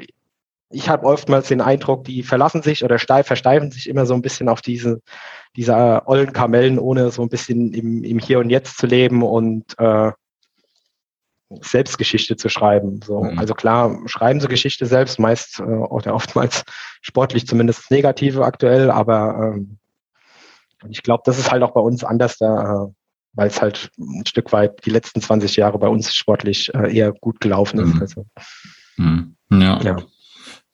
ich habe oftmals den Eindruck, die verlassen sich oder steif, versteifen sich immer so ein bisschen auf diese, diese ollen Kamellen, ohne so ein bisschen im, im Hier und Jetzt zu leben und äh, Selbstgeschichte zu schreiben. So. Mhm. Also klar, schreiben sie Geschichte selbst, meist äh, oder oftmals sportlich zumindest negative aktuell, aber ähm, ich glaube, das ist halt auch bei uns anders da, äh, weil es halt ein Stück weit die letzten 20 Jahre bei uns sportlich äh, eher gut gelaufen ist. Mhm. Also, mhm. Ja. ja.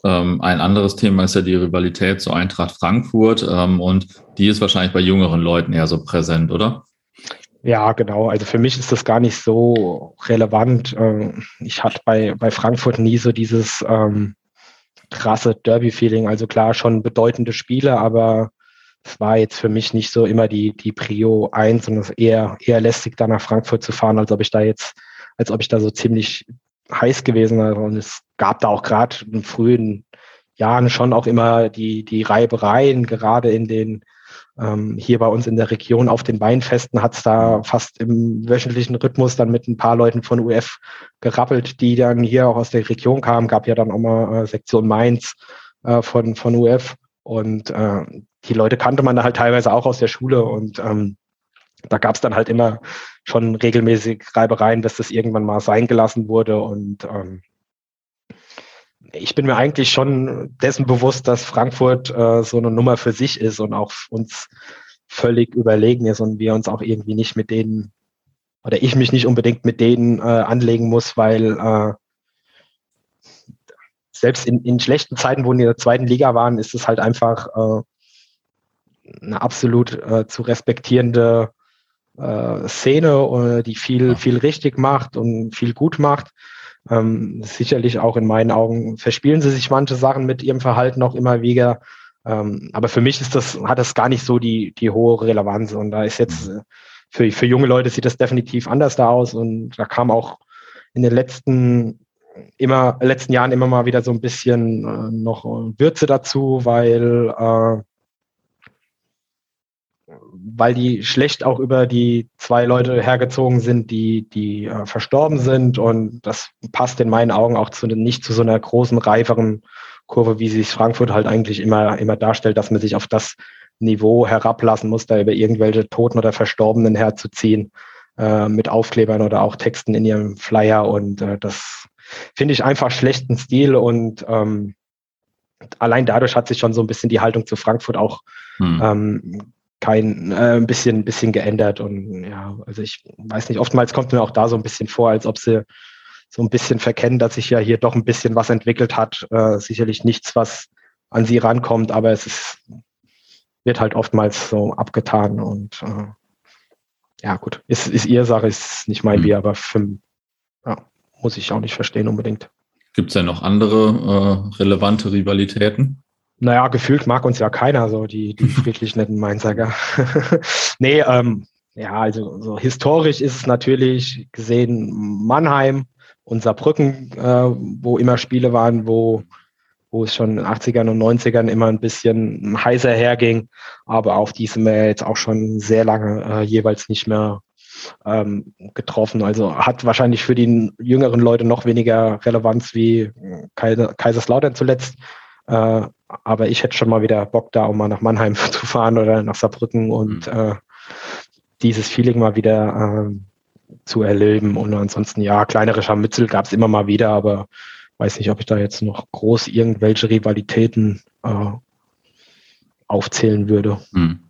Ähm, ein anderes Thema ist ja die Rivalität zu Eintracht Frankfurt ähm, und die ist wahrscheinlich bei jüngeren Leuten eher so präsent, oder? Ja, genau. Also für mich ist das gar nicht so relevant. Ähm, ich hatte bei, bei Frankfurt nie so dieses ähm, krasse Derby-Feeling. Also klar, schon bedeutende Spiele, aber es war jetzt für mich nicht so immer die, die Prio 1 und es eher, eher lästig, da nach Frankfurt zu fahren, als ob ich da jetzt, als ob ich da so ziemlich heiß gewesen wäre. Und es gab da auch gerade in frühen Jahren schon auch immer die, die Reibereien, gerade in den ähm, hier bei uns in der Region auf den Weinfesten hat es da fast im wöchentlichen Rhythmus dann mit ein paar Leuten von UF gerappelt, die dann hier auch aus der Region kamen. Gab ja dann auch mal äh, Sektion Mainz äh, von, von UF. Und äh, die Leute kannte man da halt teilweise auch aus der Schule und ähm, da gab es dann halt immer schon regelmäßig Reibereien, dass das irgendwann mal sein gelassen wurde. Und ähm, ich bin mir eigentlich schon dessen bewusst, dass Frankfurt äh, so eine Nummer für sich ist und auch uns völlig überlegen ist und wir uns auch irgendwie nicht mit denen oder ich mich nicht unbedingt mit denen äh, anlegen muss, weil äh, selbst in, in schlechten Zeiten, wo wir in der zweiten Liga waren, ist es halt einfach äh, eine absolut äh, zu respektierende äh, Szene, die viel, viel richtig macht und viel gut macht. Ähm, sicherlich auch in meinen Augen verspielen sie sich manche Sachen mit ihrem Verhalten auch immer wieder. Ähm, aber für mich ist das, hat das gar nicht so die, die hohe Relevanz. Und da ist jetzt, äh, für, für junge Leute sieht das definitiv anders da aus. Und da kam auch in den letzten immer letzten Jahren immer mal wieder so ein bisschen äh, noch Würze dazu, weil äh, weil die schlecht auch über die zwei Leute hergezogen sind, die, die äh, verstorben sind. Und das passt in meinen Augen auch zu, nicht zu so einer großen, reiferen Kurve, wie sich Frankfurt halt eigentlich immer, immer darstellt, dass man sich auf das Niveau herablassen muss, da über irgendwelche Toten oder Verstorbenen herzuziehen, äh, mit Aufklebern oder auch Texten in ihrem Flyer. Und äh, das finde ich einfach schlechten Stil und ähm, allein dadurch hat sich schon so ein bisschen die Haltung zu Frankfurt auch hm. ähm, kein äh, ein bisschen, bisschen geändert. Und ja, also ich weiß nicht, oftmals kommt mir auch da so ein bisschen vor, als ob sie so ein bisschen verkennen, dass sich ja hier doch ein bisschen was entwickelt hat. Äh, sicherlich nichts, was an sie rankommt, aber es ist, wird halt oftmals so abgetan und äh, ja gut, ist, ist ihre Sache, ist nicht mein mhm. Bier, aber für, ja, muss ich auch nicht verstehen unbedingt. Gibt es ja noch andere äh, relevante Rivalitäten? Naja, gefühlt mag uns ja keiner, so die, die friedlich netten Mainzer. nee, ähm, ja, also so historisch ist es natürlich gesehen Mannheim und Saarbrücken, äh, wo immer Spiele waren, wo, wo es schon in den 80ern und 90ern immer ein bisschen heißer herging. Aber auf die sind wir jetzt auch schon sehr lange äh, jeweils nicht mehr ähm, getroffen. Also hat wahrscheinlich für die jüngeren Leute noch weniger Relevanz wie Kaiser, Kaiserslautern zuletzt. Äh, aber ich hätte schon mal wieder Bock da, um mal nach Mannheim zu fahren oder nach Saarbrücken und mhm. äh, dieses Feeling mal wieder äh, zu erleben. Und ansonsten, ja, kleinere Scharmützel gab es immer mal wieder, aber weiß nicht, ob ich da jetzt noch groß irgendwelche Rivalitäten äh, aufzählen würde. Mhm.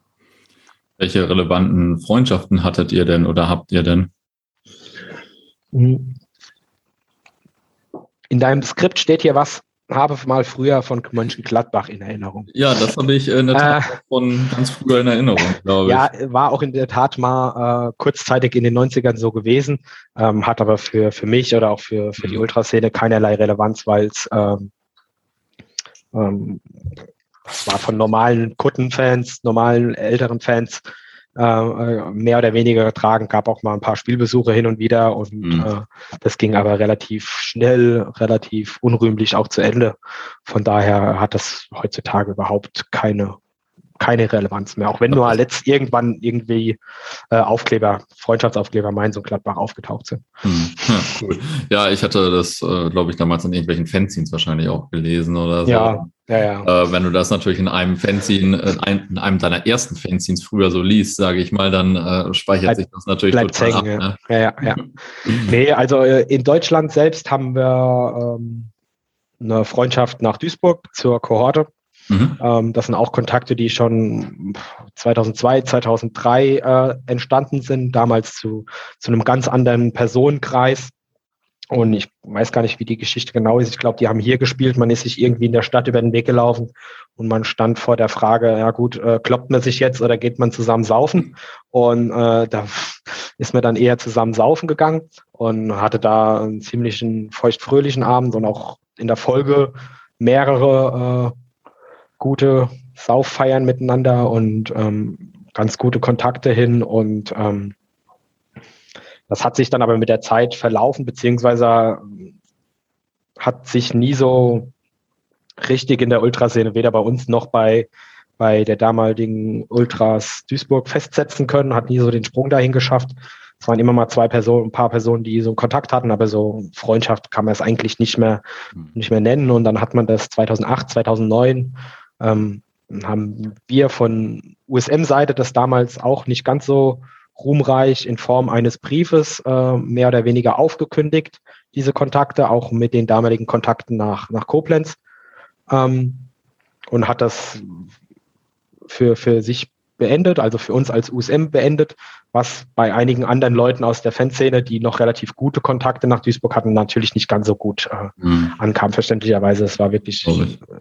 Welche relevanten Freundschaften hattet ihr denn oder habt ihr denn? In deinem Skript steht hier was habe mal früher von Mönchengladbach in Erinnerung. Ja, das habe ich in der Tat äh, von ganz früher in Erinnerung, glaube ich. Ja, war auch in der Tat mal äh, kurzzeitig in den 90ern so gewesen, ähm, hat aber für, für mich oder auch für, für die mhm. Ultraszene keinerlei Relevanz, weil es ähm, ähm, war von normalen Kuttenfans, normalen älteren Fans äh, mehr oder weniger getragen. Gab auch mal ein paar Spielbesuche hin und wieder und mhm. äh, das ging aber relativ schnell, relativ unrühmlich auch zu Ende. Von daher hat das heutzutage überhaupt keine keine Relevanz mehr, auch wenn nur letzt irgendwann irgendwie äh, Aufkleber, Freundschaftsaufkleber Mainz und Gladbach aufgetaucht sind. Hm. Ja, cool. ja, ich hatte das, äh, glaube ich, damals in irgendwelchen Fanzines wahrscheinlich auch gelesen oder so. Ja, ja, ja. Äh, wenn du das natürlich in einem Fanzine, in einem, in einem deiner ersten Fanzines früher so liest, sage ich mal, dann äh, speichert Bleib, sich das natürlich total hängen, ab. Ne? Ja, ja, ja. nee, also äh, in Deutschland selbst haben wir ähm, eine Freundschaft nach Duisburg zur Kohorte. Mhm. Ähm, das sind auch Kontakte, die schon 2002, 2003 äh, entstanden sind, damals zu, zu einem ganz anderen Personenkreis. Und ich weiß gar nicht, wie die Geschichte genau ist. Ich glaube, die haben hier gespielt. Man ist sich irgendwie in der Stadt über den Weg gelaufen und man stand vor der Frage, ja gut, äh, kloppt man sich jetzt oder geht man zusammen saufen? Und äh, da ist man dann eher zusammen saufen gegangen und hatte da einen ziemlichen feuchtfröhlichen Abend und auch in der Folge mehrere äh, gute Sauffeiern miteinander und ähm, ganz gute Kontakte hin und ähm, das hat sich dann aber mit der Zeit verlaufen, beziehungsweise hat sich nie so richtig in der Ultraszene, weder bei uns noch bei, bei der damaligen Ultras Duisburg festsetzen können, hat nie so den Sprung dahin geschafft. Es waren immer mal zwei Personen, ein paar Personen, die so Kontakt hatten, aber so Freundschaft kann man es eigentlich nicht mehr, hm. nicht mehr nennen. Und dann hat man das 2008, 2009 ähm, haben wir von USM-Seite das damals auch nicht ganz so ruhmreich in Form eines Briefes äh, mehr oder weniger aufgekündigt, diese Kontakte, auch mit den damaligen Kontakten nach, nach Koblenz. Ähm, und hat das für, für sich beendet, also für uns als USM beendet, was bei einigen anderen Leuten aus der Fanszene, die noch relativ gute Kontakte nach Duisburg hatten, natürlich nicht ganz so gut äh, mhm. ankam, verständlicherweise. Es war wirklich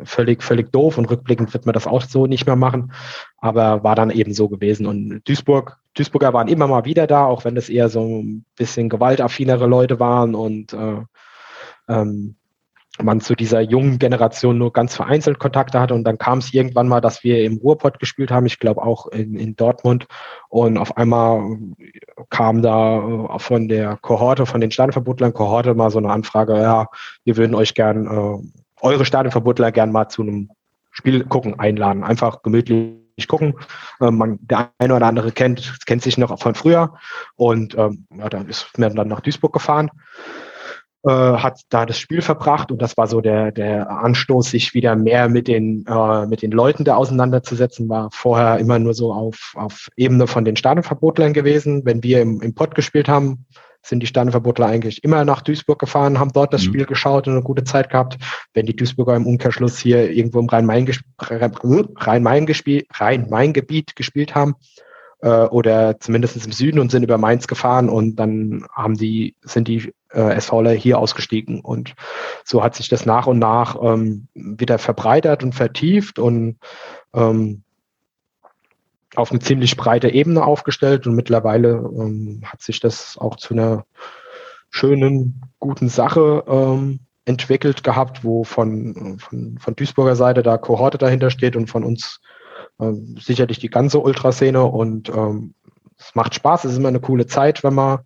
völlig, völlig doof und rückblickend wird man das auch so nicht mehr machen, aber war dann eben so gewesen. Und Duisburg, Duisburger waren immer mal wieder da, auch wenn das eher so ein bisschen gewaltaffinere Leute waren und äh, ähm, man zu dieser jungen Generation nur ganz vereinzelt Kontakte hatte. Und dann kam es irgendwann mal, dass wir im Ruhrpott gespielt haben, ich glaube auch in, in Dortmund. Und auf einmal kam da äh, von der Kohorte, von den Stadionverbutlern Kohorte mal so eine Anfrage, ja, wir würden euch gern, äh, eure Stadionverbutler gern mal zu einem Spiel gucken, einladen, einfach gemütlich gucken. Ähm, man, der eine oder andere kennt, kennt sich noch von früher. Und ähm, ja, dann ist man dann nach Duisburg gefahren äh, hat da das Spiel verbracht und das war so der, der Anstoß, sich wieder mehr mit den, äh, mit den Leuten da auseinanderzusetzen, war vorher immer nur so auf, auf Ebene von den Stadionverbotlern gewesen. Wenn wir im, im Pott gespielt haben, sind die Stadionverbotler eigentlich immer nach Duisburg gefahren, haben dort das mhm. Spiel geschaut und eine gute Zeit gehabt. Wenn die Duisburger im Umkehrschluss hier irgendwo im Rhein-Main-Gebiet Rhein Rhein gespielt haben, äh, oder zumindest im Süden und sind über Mainz gefahren und dann haben die, sind die äh, SVler hier ausgestiegen. Und so hat sich das nach und nach ähm, wieder verbreitert und vertieft und ähm, auf eine ziemlich breite Ebene aufgestellt. Und mittlerweile ähm, hat sich das auch zu einer schönen, guten Sache ähm, entwickelt gehabt, wo von, von, von Duisburger Seite da Kohorte dahinter steht und von uns ähm, sicherlich die ganze Ultraszene. Und ähm, es macht Spaß, es ist immer eine coole Zeit, wenn wir,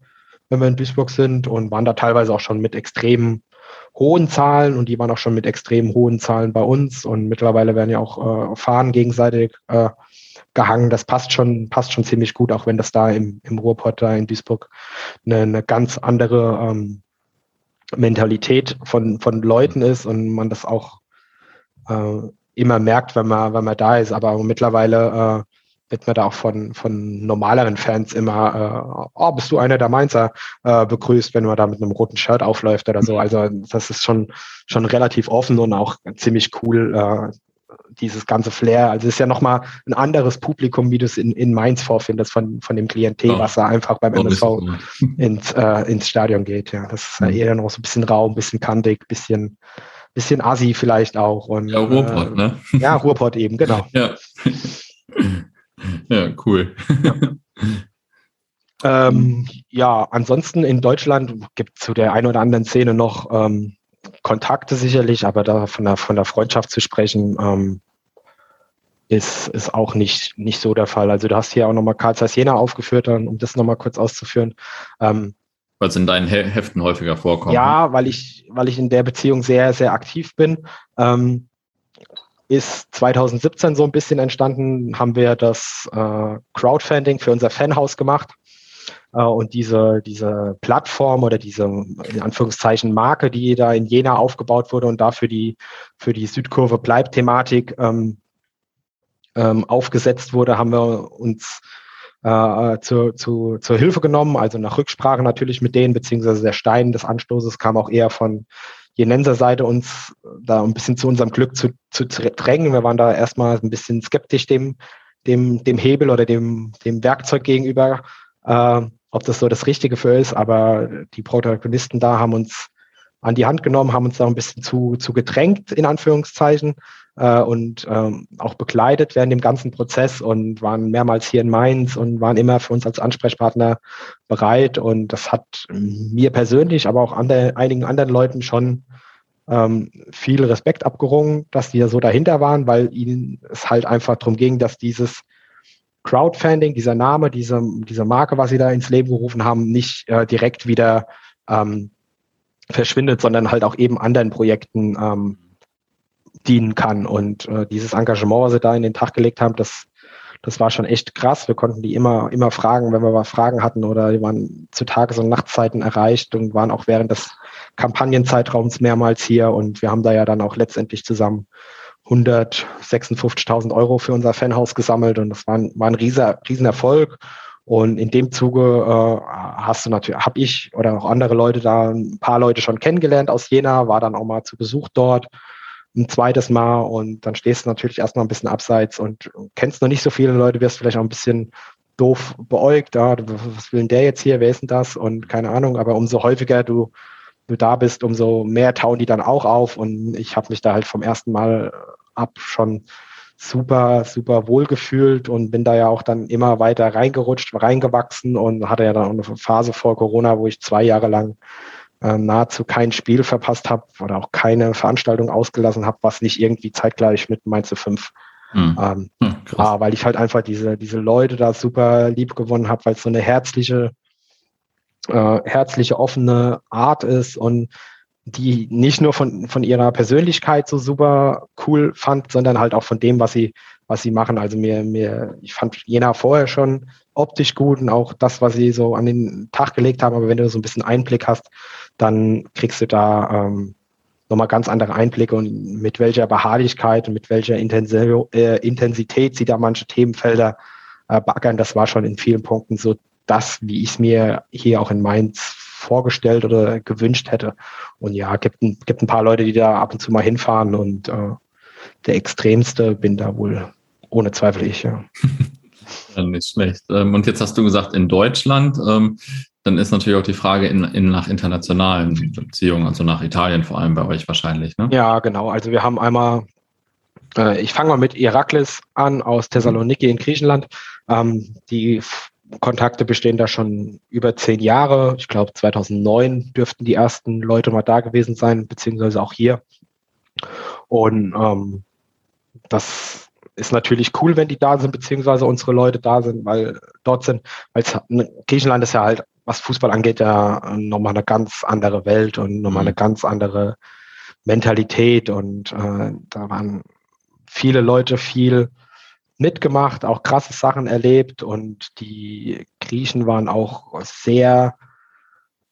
wenn wir in Duisburg sind und waren da teilweise auch schon mit extremen hohen Zahlen und die waren auch schon mit extrem hohen Zahlen bei uns und mittlerweile werden ja auch äh, Fahnen gegenseitig äh, gehangen. Das passt schon, passt schon ziemlich gut, auch wenn das da im, im Ruhrpott da in Duisburg eine, eine ganz andere ähm, Mentalität von, von Leuten ist und man das auch äh, immer merkt, wenn man, wenn man da ist. Aber mittlerweile äh, wird man da auch von, von normaleren Fans immer, äh, oh, bist du einer der Mainzer, äh, begrüßt, wenn man da mit einem roten Shirt aufläuft oder so. Also das ist schon, schon relativ offen und auch ziemlich cool, äh, dieses ganze Flair. Also es ist ja nochmal ein anderes Publikum, wie du es in, in Mainz vorfindest, von, von dem Klientel, ja. was da einfach beim MSV ins, äh, ins Stadion geht. Ja, das ist ja mhm. eher noch so ein bisschen rau, ein bisschen kantig, bisschen bisschen Assi vielleicht auch. Und, ja, Ruhrpott, äh, ne? Ja, Ruhrpott eben, genau. ja. ja, cool. Ja. Ähm, ja, ansonsten in Deutschland gibt es zu der einen oder anderen Szene noch ähm, Kontakte sicherlich, aber da von der, von der Freundschaft zu sprechen, ähm, ist, ist auch nicht, nicht so der Fall. Also du hast hier auch nochmal Karl Zeiss Jena aufgeführt, um das nochmal kurz auszuführen. Ähm, weil es in deinen Heften häufiger vorkommt. Ja, weil ich, weil ich in der Beziehung sehr, sehr aktiv bin. Ähm, ist 2017 so ein bisschen entstanden, haben wir das äh, Crowdfunding für unser Fanhaus gemacht. Äh, und diese, diese Plattform oder diese, in Anführungszeichen, Marke, die da in Jena aufgebaut wurde und dafür die, für die Südkurve Bleib-Thematik ähm, ähm, aufgesetzt wurde, haben wir uns äh, zu, zu, zur Hilfe genommen, also nach Rücksprache natürlich mit denen, beziehungsweise der Stein des Anstoßes kam auch eher von Jenenser Seite uns da ein bisschen zu unserem Glück zu, zu drängen. Wir waren da erstmal ein bisschen skeptisch dem, dem, dem Hebel oder dem, dem Werkzeug gegenüber, äh, ob das so das Richtige für ist, aber die Protagonisten da haben uns an die Hand genommen, haben uns da ein bisschen zu, zu gedrängt, in Anführungszeichen, äh, und ähm, auch begleitet während dem ganzen Prozess und waren mehrmals hier in Mainz und waren immer für uns als Ansprechpartner bereit. Und das hat mir persönlich, aber auch andere, einigen anderen Leuten schon ähm, viel Respekt abgerungen, dass die ja so dahinter waren, weil ihnen es halt einfach darum ging, dass dieses Crowdfunding, dieser Name, diese, diese Marke, was sie da ins Leben gerufen haben, nicht äh, direkt wieder ähm, verschwindet, sondern halt auch eben anderen Projekten ähm, dienen kann. Und äh, dieses Engagement, was sie da in den Tag gelegt haben, das, das war schon echt krass. Wir konnten die immer, immer fragen, wenn wir mal Fragen hatten oder die waren zu Tages- und Nachtzeiten erreicht und waren auch während des Kampagnenzeitraums mehrmals hier. Und wir haben da ja dann auch letztendlich zusammen 156.000 Euro für unser Fanhaus gesammelt und das war ein, war ein rieser, riesen. Und in dem Zuge äh, hast du natürlich, habe ich oder auch andere Leute da ein paar Leute schon kennengelernt aus Jena, war dann auch mal zu Besuch dort ein zweites Mal und dann stehst du natürlich erstmal ein bisschen abseits und kennst noch nicht so viele Leute, wirst vielleicht auch ein bisschen doof beäugt, ja, was will denn der jetzt hier, wer ist denn das? Und keine Ahnung, aber umso häufiger du, du da bist, umso mehr tauen die dann auch auf und ich habe mich da halt vom ersten Mal ab schon super, super wohl gefühlt und bin da ja auch dann immer weiter reingerutscht, reingewachsen und hatte ja dann auch eine Phase vor Corona, wo ich zwei Jahre lang äh, nahezu kein Spiel verpasst habe oder auch keine Veranstaltung ausgelassen habe, was nicht irgendwie zeitgleich mit Mainz 5 mhm. ähm, hm, war, weil ich halt einfach diese, diese Leute da super lieb gewonnen habe, weil es so eine herzliche, äh, herzliche, offene Art ist und die nicht nur von, von ihrer Persönlichkeit so super cool fand, sondern halt auch von dem, was sie, was sie machen. Also mir, mir, ich fand Jena vorher schon optisch gut und auch das, was sie so an den Tag gelegt haben. Aber wenn du so ein bisschen Einblick hast, dann kriegst du da ähm, nochmal ganz andere Einblicke und mit welcher Beharrlichkeit und mit welcher äh, Intensität sie da manche Themenfelder äh, baggern. Das war schon in vielen Punkten so das, wie ich es mir hier auch in Mainz vorgestellt oder gewünscht hätte. Und ja, gibt ein, gibt ein paar Leute, die da ab und zu mal hinfahren und äh, der extremste bin da wohl ohne Zweifel ich, ja. ja nicht schlecht. Ähm, und jetzt hast du gesagt, in Deutschland, ähm, dann ist natürlich auch die Frage in, in, nach internationalen Beziehungen, also nach Italien vor allem bei euch wahrscheinlich, ne? Ja, genau. Also wir haben einmal, äh, ich fange mal mit Iraklis an aus Thessaloniki in Griechenland. Ähm, die Kontakte bestehen da schon über zehn Jahre. Ich glaube, 2009 dürften die ersten Leute mal da gewesen sein, beziehungsweise auch hier. Und ähm, das ist natürlich cool, wenn die da sind, beziehungsweise unsere Leute da sind, weil dort sind, weil ne, Griechenland ist ja halt, was Fußball angeht, ja nochmal eine ganz andere Welt und nochmal eine mhm. ganz andere Mentalität. Und äh, da waren viele Leute viel mitgemacht, auch krasse Sachen erlebt und die Griechen waren auch sehr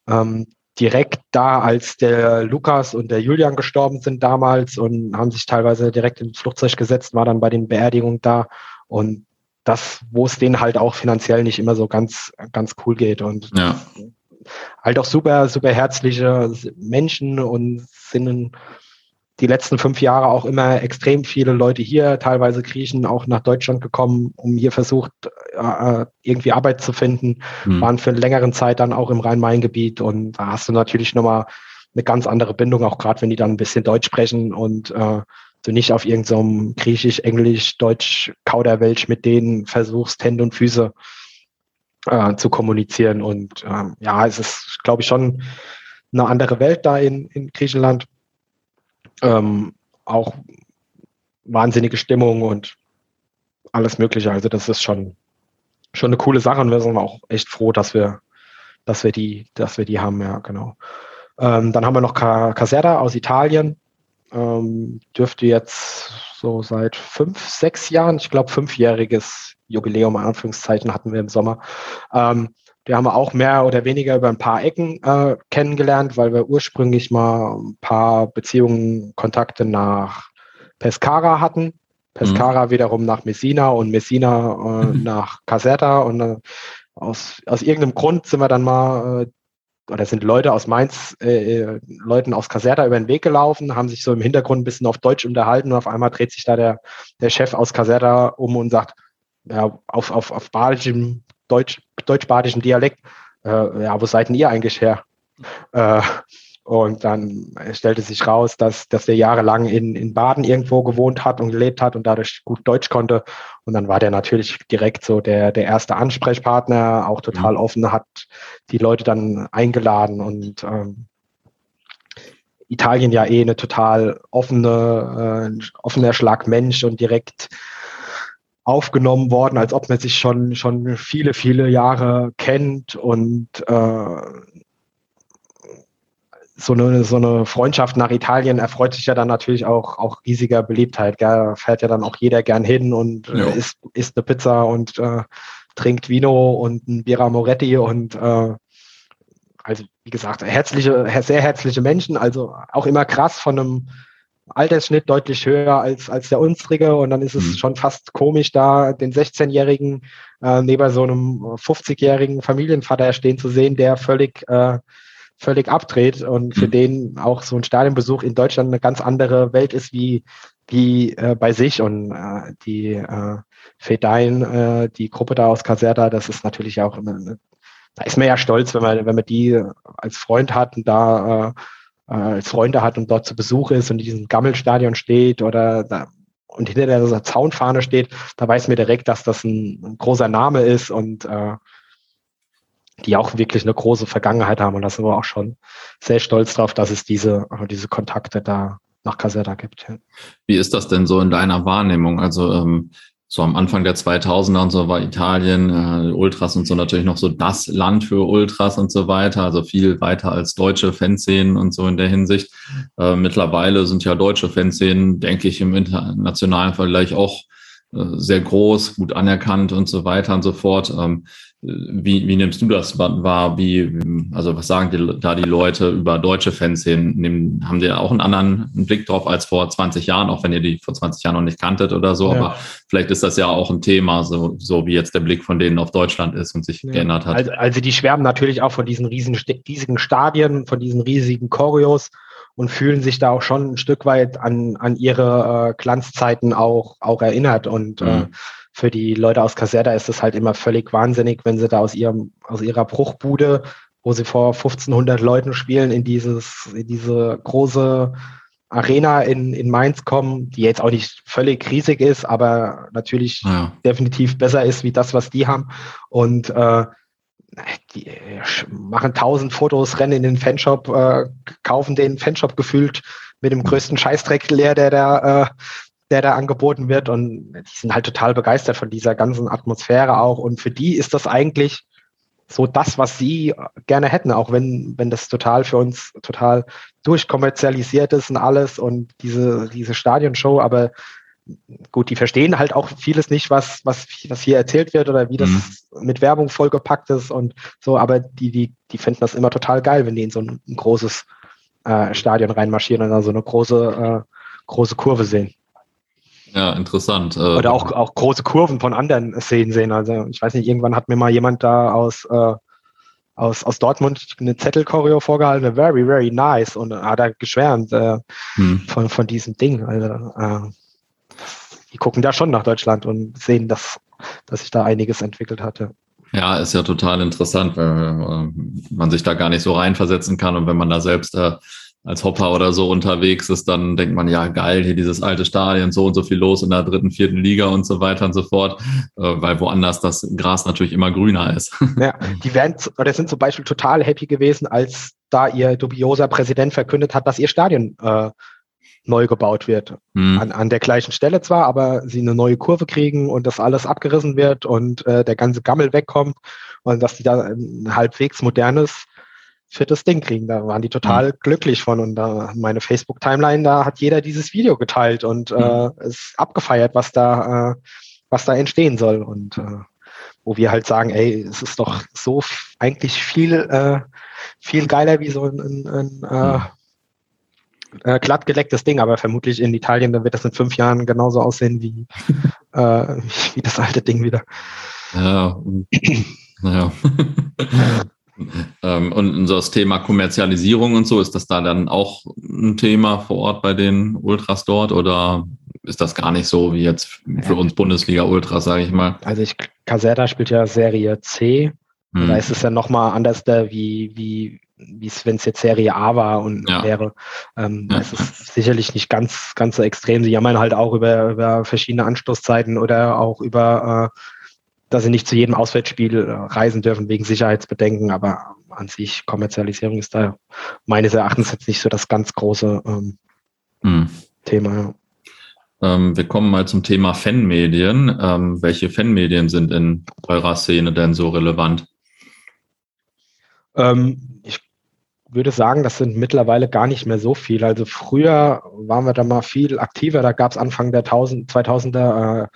ähm, direkt da, als der Lukas und der Julian gestorben sind damals und haben sich teilweise direkt ins Flugzeug gesetzt, war dann bei den Beerdigungen da und das, wo es denen halt auch finanziell nicht immer so ganz, ganz cool geht und ja. halt auch super, super herzliche Menschen und sind die letzten fünf Jahre auch immer extrem viele Leute hier, teilweise Griechen, auch nach Deutschland gekommen, um hier versucht, äh, irgendwie Arbeit zu finden, mhm. waren für eine längere Zeit dann auch im Rhein-Main-Gebiet und da hast du natürlich nochmal eine ganz andere Bindung, auch gerade wenn die dann ein bisschen Deutsch sprechen und äh, du nicht auf irgendeinem so Griechisch, Englisch, Deutsch Kauderwelsch mit denen versuchst, Hände und Füße äh, zu kommunizieren. Und äh, ja, es ist, glaube ich, schon eine andere Welt da in, in Griechenland ähm, auch wahnsinnige Stimmung und alles Mögliche. Also das ist schon, schon eine coole Sache und wir sind auch echt froh, dass wir, dass wir die, dass wir die haben, ja, genau. Ähm, dann haben wir noch Caserta aus Italien. Ähm, dürfte jetzt so seit fünf, sechs Jahren, ich glaube fünfjähriges Jubiläum, Anführungszeichen, hatten wir im Sommer. Ähm, die haben wir auch mehr oder weniger über ein paar Ecken äh, kennengelernt, weil wir ursprünglich mal ein paar Beziehungen, Kontakte nach Pescara hatten. Pescara mhm. wiederum nach Messina und Messina äh, mhm. nach Caserta. Und äh, aus, aus irgendeinem Grund sind wir dann mal, äh, oder sind Leute aus Mainz, äh, äh, Leuten aus Caserta über den Weg gelaufen, haben sich so im Hintergrund ein bisschen auf Deutsch unterhalten und auf einmal dreht sich da der, der Chef aus Caserta um und sagt, ja, auf, auf, auf badischem Deutsch, deutsch-badischen Dialekt, äh, ja, wo seid denn ihr eigentlich her? Äh, und dann stellte sich raus, dass, dass der jahrelang in, in Baden irgendwo gewohnt hat und gelebt hat und dadurch gut Deutsch konnte. Und dann war der natürlich direkt so der, der erste Ansprechpartner, auch total mhm. offen, hat die Leute dann eingeladen und ähm, Italien ja eh eine total offene, äh, offener Schlag Mensch und direkt aufgenommen worden, als ob man sich schon, schon viele, viele Jahre kennt und äh, so eine, so eine Freundschaft nach Italien erfreut sich ja dann natürlich auch, auch riesiger Beliebtheit. Gell? Da fährt ja dann auch jeder gern hin und äh, isst, isst eine Pizza und äh, trinkt Vino und ein Bira Moretti und äh, also wie gesagt, herzliche, sehr herzliche Menschen, also auch immer krass von einem Altersschnitt deutlich höher als, als der unsrige und dann ist es mhm. schon fast komisch, da den 16-Jährigen äh, neben so einem 50-jährigen Familienvater stehen zu sehen, der völlig, äh, völlig abdreht und für mhm. den auch so ein Stadionbesuch in Deutschland eine ganz andere Welt ist wie, wie äh, bei sich und äh, die äh, Fedein, äh, die Gruppe da aus Caserta, das ist natürlich auch immer, da ist man ja stolz, wenn man, wenn man die als Freund hat und da äh, äh, Freunde hat und dort zu Besuch ist und in diesem Gammelstadion steht oder da, und hinter der Zaunfahne steht, da weiß mir direkt, dass das ein, ein großer Name ist und äh, die auch wirklich eine große Vergangenheit haben. Und da sind wir auch schon sehr stolz drauf, dass es diese, diese Kontakte da nach Caserta gibt. Wie ist das denn so in deiner Wahrnehmung? Also ähm, so am Anfang der 2000er und so war Italien, äh, Ultras und so natürlich noch so das Land für Ultras und so weiter, also viel weiter als deutsche Fanszenen und so in der Hinsicht. Äh, mittlerweile sind ja deutsche Fanszenen, denke ich, im internationalen Vergleich auch sehr groß, gut anerkannt und so weiter und so fort. Ähm, wie, wie nimmst du das wahr? Wie, also was sagen die, da die Leute über deutsche Fanszenen? Nehmen, haben die auch einen anderen Blick drauf als vor 20 Jahren, auch wenn ihr die vor 20 Jahren noch nicht kanntet oder so? Ja. Aber vielleicht ist das ja auch ein Thema, so, so wie jetzt der Blick von denen auf Deutschland ist und sich ja. geändert hat. Also, also die schwärmen natürlich auch von diesen riesigen, riesigen Stadien, von diesen riesigen Choreos und fühlen sich da auch schon ein Stück weit an, an ihre äh, Glanzzeiten auch, auch erinnert. Und äh, mhm. äh, für die Leute aus Caserta ist es halt immer völlig wahnsinnig, wenn sie da aus ihrem, aus ihrer Bruchbude, wo sie vor 1500 Leuten spielen, in dieses, in diese große Arena in, in Mainz kommen, die jetzt auch nicht völlig riesig ist, aber natürlich ja. definitiv besser ist wie das, was die haben. Und äh, die machen tausend Fotos, rennen in den Fanshop, äh, kaufen den Fanshop gefühlt mit dem größten Scheißdreck leer, der da, äh, der da angeboten wird. Und die sind halt total begeistert von dieser ganzen Atmosphäre auch. Und für die ist das eigentlich so das, was sie gerne hätten, auch wenn, wenn das total für uns total durchkommerzialisiert ist und alles und diese, diese Stadionshow, aber gut, die verstehen halt auch vieles nicht, was, was, was hier erzählt wird oder wie das mhm. mit Werbung vollgepackt ist und so, aber die, die, die finden das immer total geil, wenn die in so ein, ein großes äh, Stadion reinmarschieren und da so eine große, äh, große Kurve sehen. Ja, interessant. Äh, oder auch, auch große Kurven von anderen Szenen sehen. Also ich weiß nicht, irgendwann hat mir mal jemand da aus, äh, aus, aus Dortmund eine Zettelchoreo vorgehalten, very, very nice und hat er geschwärmt äh, hm. von, von diesem Ding. Also äh, die gucken da schon nach Deutschland und sehen, dass, dass sich da einiges entwickelt hatte. Ja, ist ja total interessant, weil äh, man sich da gar nicht so reinversetzen kann. Und wenn man da selbst äh, als Hopper oder so unterwegs ist, dann denkt man, ja, geil, hier dieses alte Stadion, so und so viel los in der dritten, vierten Liga und so weiter und so fort, äh, weil woanders das Gras natürlich immer grüner ist. Ja, die werden oder sind zum Beispiel total happy gewesen, als da ihr dubioser Präsident verkündet hat, dass ihr Stadion äh, neu gebaut wird. Mhm. An, an der gleichen Stelle zwar, aber sie eine neue Kurve kriegen und das alles abgerissen wird und äh, der ganze Gammel wegkommt und dass die da ein halbwegs modernes, viertes Ding kriegen. Da waren die total mhm. glücklich von und da meine Facebook-Timeline, da hat jeder dieses Video geteilt und mhm. äh, ist abgefeiert, was da, äh, was da entstehen soll und äh, wo wir halt sagen, ey, es ist doch so eigentlich viel, äh, viel geiler wie so ein, ein, ein äh, mhm äh, glatt gelecktes Ding, aber vermutlich in Italien, dann wird das in fünf Jahren genauso aussehen wie, äh, wie das alte Ding wieder. Ja, naja. ähm, und so das Thema Kommerzialisierung und so, ist das da dann auch ein Thema vor Ort bei den Ultras dort oder ist das gar nicht so wie jetzt für uns Bundesliga-Ultras, sage ich mal? Also ich, Caserta spielt ja Serie C. Hm. Da ist es ja nochmal anders da, wie, wie, wie es, wenn es jetzt Serie A war und ja. wäre. Ähm, ja. Das ist sicherlich nicht ganz, ganz so extrem. Sie jammern halt auch über, über verschiedene Anstoßzeiten oder auch über, äh, dass sie nicht zu jedem Auswärtsspiel äh, reisen dürfen wegen Sicherheitsbedenken, aber an sich Kommerzialisierung ist da meines Erachtens jetzt nicht so das ganz große ähm, hm. Thema. Ähm, wir kommen mal zum Thema Fanmedien. Ähm, welche Fanmedien sind in eurer Szene denn so relevant? Ähm, ich würde sagen, das sind mittlerweile gar nicht mehr so viel. Also früher waren wir da mal viel aktiver. Da gab es Anfang der 1000, 2000er äh,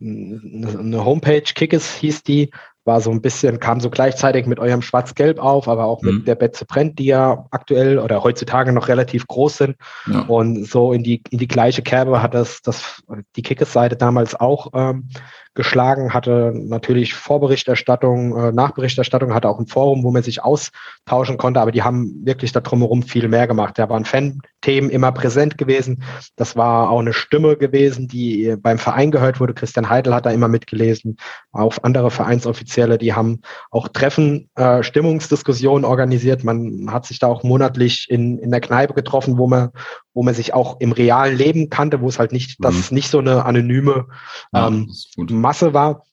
eine Homepage, Kickes hieß die, war so ein bisschen, kam so gleichzeitig mit eurem Schwarz-Gelb auf, aber auch mit mhm. der Betze Brennt, die ja aktuell oder heutzutage noch relativ groß sind. Ja. Und so in die, in die gleiche Kerbe hat das, das die Kickes-Seite damals auch ähm, geschlagen, hatte natürlich Vorberichterstattung, äh, Nachberichterstattung, hatte auch ein Forum, wo man sich austauschen konnte, aber die haben wirklich da drumherum viel mehr gemacht. Da waren Fan-Themen immer präsent gewesen. Das war auch eine Stimme gewesen, die beim Verein gehört wurde. Christian Heidel hat da immer mitgelesen, auch andere Vereinsoffizielle, die haben auch Treffen, äh, Stimmungsdiskussionen organisiert. Man hat sich da auch monatlich in, in der Kneipe getroffen, wo man, wo man sich auch im realen Leben kannte, wo es halt nicht, mhm. das nicht so eine anonyme ähm, ja, Masse war.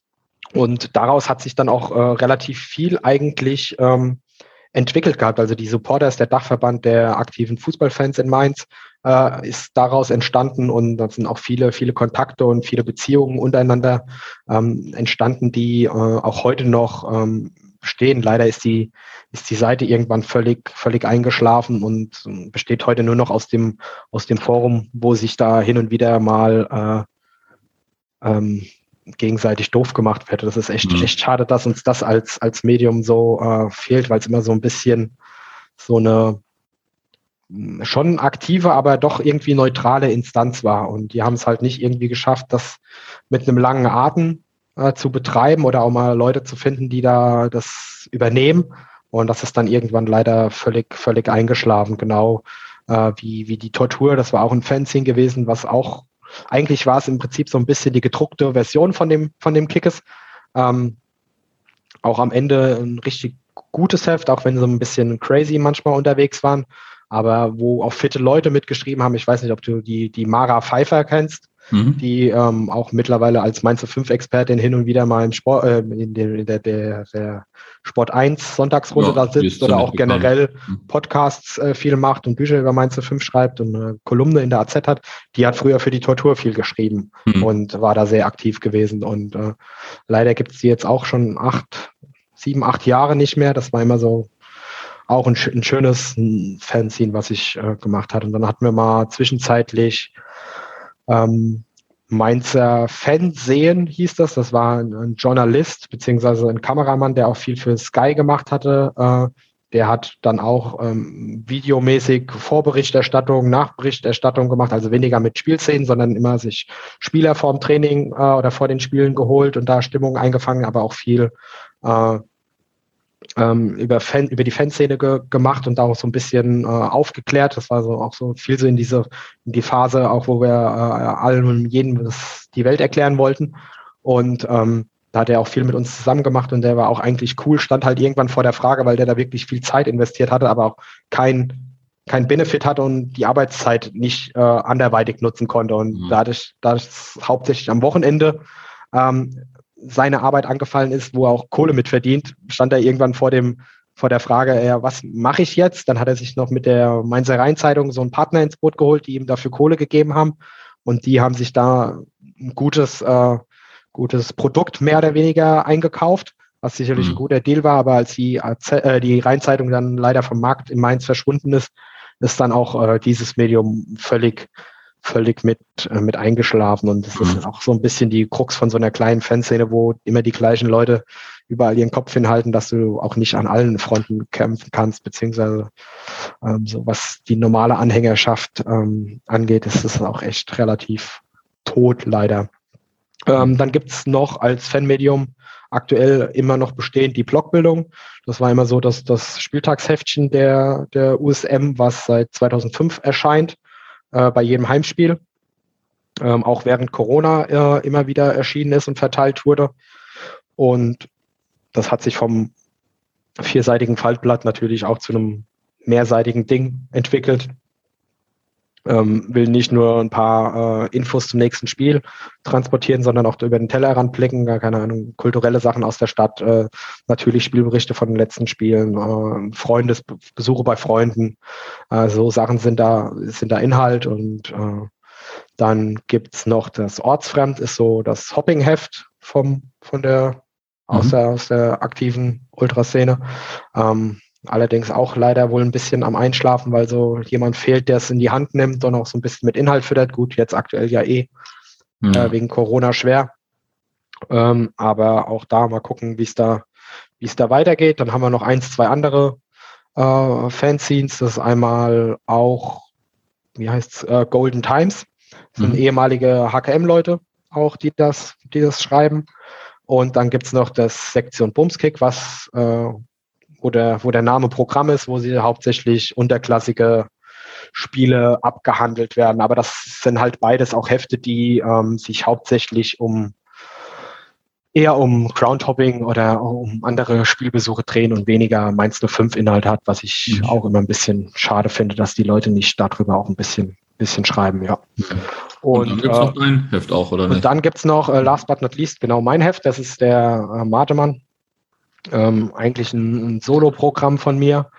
Und daraus hat sich dann auch äh, relativ viel eigentlich ähm, entwickelt gehabt. Also die Supporters, der Dachverband der aktiven Fußballfans in Mainz, äh, ist daraus entstanden und da sind auch viele, viele Kontakte und viele Beziehungen untereinander ähm, entstanden, die äh, auch heute noch ähm, bestehen. Leider ist die, ist die Seite irgendwann völlig, völlig eingeschlafen und besteht heute nur noch aus dem, aus dem Forum, wo sich da hin und wieder mal äh, ähm, gegenseitig doof gemacht wird. Das ist echt, mhm. echt schade, dass uns das als, als Medium so äh, fehlt, weil es immer so ein bisschen so eine schon aktive, aber doch irgendwie neutrale Instanz war. Und die haben es halt nicht irgendwie geschafft, das mit einem langen Atem äh, zu betreiben oder auch mal Leute zu finden, die da das übernehmen. Und das ist dann irgendwann leider völlig, völlig eingeschlafen, genau äh, wie, wie die Tortur. Das war auch ein Fanzine gewesen, was auch eigentlich war es im Prinzip so ein bisschen die gedruckte Version von dem, von dem Kickes. Ähm, auch am Ende ein richtig gutes Heft, auch wenn sie so ein bisschen crazy manchmal unterwegs waren, aber wo auch fitte Leute mitgeschrieben haben. Ich weiß nicht, ob du die, die Mara Pfeiffer kennst mhm. die ähm, auch mittlerweile als Mainz 5 Expertin hin und wieder mal im Sport, äh, in, der, der, der, der Sport 1 Sonntagsrunde ja, da sitzt oder auch generell mhm. Podcasts äh, viel macht und Bücher über Mainz 5 schreibt und eine Kolumne in der AZ hat, die hat früher für die Tortur viel geschrieben mhm. und war da sehr aktiv gewesen. Und äh, leider gibt es die jetzt auch schon acht, sieben, acht Jahre nicht mehr. Das war immer so auch ein, ein schönes Fanzine, was ich äh, gemacht hat. Und dann hatten wir mal zwischenzeitlich ähm, Mainzer Fernsehen hieß das. Das war ein, ein, Journalist beziehungsweise ein Kameramann, der auch viel für Sky gemacht hatte. Äh, der hat dann auch ähm, videomäßig Vorberichterstattung, Nachberichterstattung gemacht, also weniger mit Spielszenen, sondern immer sich Spieler vorm Training äh, oder vor den Spielen geholt und da Stimmung eingefangen, aber auch viel äh, ähm, über, Fan, über die Fanszene ge gemacht und da auch so ein bisschen äh, aufgeklärt. Das war so auch so viel so in diese in die Phase, auch wo wir äh, allen und jedem das, die Welt erklären wollten. Und ähm, da hat er auch viel mit uns zusammen gemacht und der war auch eigentlich cool, stand halt irgendwann vor der Frage, weil der da wirklich viel Zeit investiert hatte, aber auch kein kein Benefit hatte und die Arbeitszeit nicht äh, anderweitig nutzen konnte. Und mhm. dadurch, dadurch hauptsächlich am Wochenende ähm, seine Arbeit angefallen ist, wo er auch Kohle mitverdient, stand er irgendwann vor dem vor der Frage, ja, was mache ich jetzt? Dann hat er sich noch mit der Mainzer Rheinzeitung so einen Partner ins Boot geholt, die ihm dafür Kohle gegeben haben. Und die haben sich da ein gutes, äh, gutes Produkt mehr oder weniger eingekauft, was sicherlich mhm. ein guter Deal war. Aber als die, äh, die Rheinzeitung dann leider vom Markt in Mainz verschwunden ist, ist dann auch äh, dieses Medium völlig völlig mit, äh, mit eingeschlafen. Und das ist mhm. auch so ein bisschen die Krux von so einer kleinen Fanszene, wo immer die gleichen Leute überall ihren Kopf hinhalten, dass du auch nicht an allen Fronten kämpfen kannst, beziehungsweise ähm, so was die normale Anhängerschaft ähm, angeht, ist es auch echt relativ tot, leider. Ähm, dann gibt's noch als Fanmedium aktuell immer noch bestehend die Blogbildung. Das war immer so, dass das Spieltagsheftchen der, der USM, was seit 2005 erscheint, äh, bei jedem Heimspiel. Ähm, auch während Corona äh, immer wieder erschienen ist und verteilt wurde. Und das hat sich vom vierseitigen Faltblatt natürlich auch zu einem mehrseitigen Ding entwickelt ähm, will nicht nur ein paar äh, Infos zum nächsten Spiel transportieren, sondern auch über den Tellerrand blicken, gar keine Ahnung, kulturelle Sachen aus der Stadt, äh, natürlich Spielberichte von den letzten Spielen, äh, Freundesbesuche bei Freunden, äh, so Sachen sind da, sind da Inhalt und äh, dann gibt's noch das Ortsfremd, ist so das Hopping-Heft vom, von der, aus, mhm. der, aus der aktiven Ultraszene. Ähm, Allerdings auch leider wohl ein bisschen am Einschlafen, weil so jemand fehlt, der es in die Hand nimmt und auch so ein bisschen mit Inhalt füttert. Gut, jetzt aktuell ja eh mhm. äh, wegen Corona schwer. Ähm, aber auch da mal gucken, wie es da, wie es da weitergeht. Dann haben wir noch eins, zwei andere äh, Fanzines. Das ist einmal auch, wie heißt's, äh, Golden Times. Das sind mhm. ehemalige HKM-Leute auch, die das, die das schreiben. Und dann gibt's noch das Sektion Bumskick, was äh, wo der, wo der Name Programm ist, wo sie hauptsächlich unterklassige Spiele abgehandelt werden. Aber das sind halt beides auch Hefte, die ähm, sich hauptsächlich um eher um Groundhopping oder um andere Spielbesuche drehen und weniger Mainz 05 Inhalt hat, was ich mhm. auch immer ein bisschen schade finde, dass die Leute nicht darüber auch ein bisschen, bisschen schreiben, ja. Und, und dann gibt es äh, noch dein Heft auch, oder nicht? Und dann gibt es noch, äh, last but not least, genau mein Heft, das ist der äh, Matemann. Ähm, eigentlich ein, ein Solo-Programm von mir.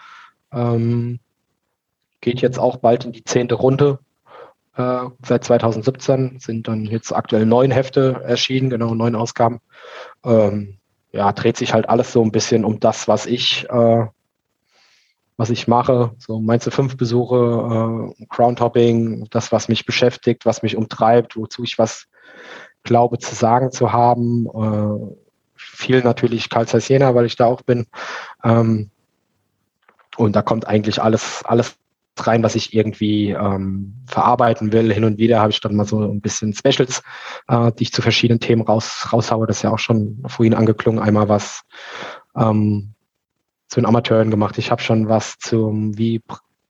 Ähm, geht jetzt auch bald in die zehnte Runde. Äh, seit 2017 sind dann jetzt aktuell neun Hefte erschienen, genau neun Ausgaben. Ähm, ja, dreht sich halt alles so ein bisschen um das, was ich äh, was ich mache. So meinst du fünf Besuche, äh, Crowntopping, das, was mich beschäftigt, was mich umtreibt, wozu ich was glaube zu sagen zu haben. Äh, viel natürlich Karl Zeiss Jena, weil ich da auch bin. Ähm, und da kommt eigentlich alles, alles rein, was ich irgendwie ähm, verarbeiten will. Hin und wieder habe ich dann mal so ein bisschen Specials, äh, die ich zu verschiedenen Themen raus, raushaue. Das ist ja auch schon vorhin angeklungen. Einmal was ähm, zu den Amateuren gemacht. Ich habe schon was zum wie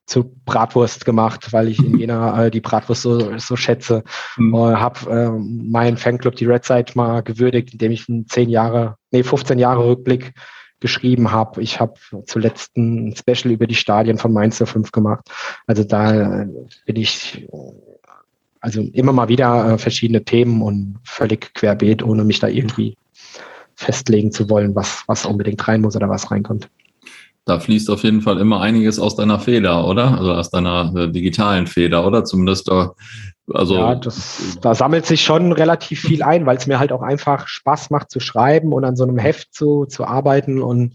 zu Bratwurst gemacht, weil ich in Jena äh, die Bratwurst so, so schätze. Mhm. Äh, habe äh, meinen Fanclub, die Red Side, mal gewürdigt, indem ich einen 10 Jahre, nee, 15 Jahre Rückblick geschrieben habe. Ich habe zuletzt ein Special über die Stadien von Mainz 05 gemacht. Also da bin ich also immer mal wieder äh, verschiedene Themen und völlig querbeet, ohne mich da irgendwie festlegen zu wollen, was, was unbedingt rein muss oder was reinkommt. Da fließt auf jeden Fall immer einiges aus deiner Feder, oder? Also aus deiner äh, digitalen Feder, oder? Zumindest da. Also ja, das, da sammelt sich schon relativ viel ein, weil es mir halt auch einfach Spaß macht zu schreiben und an so einem Heft zu, zu arbeiten. Und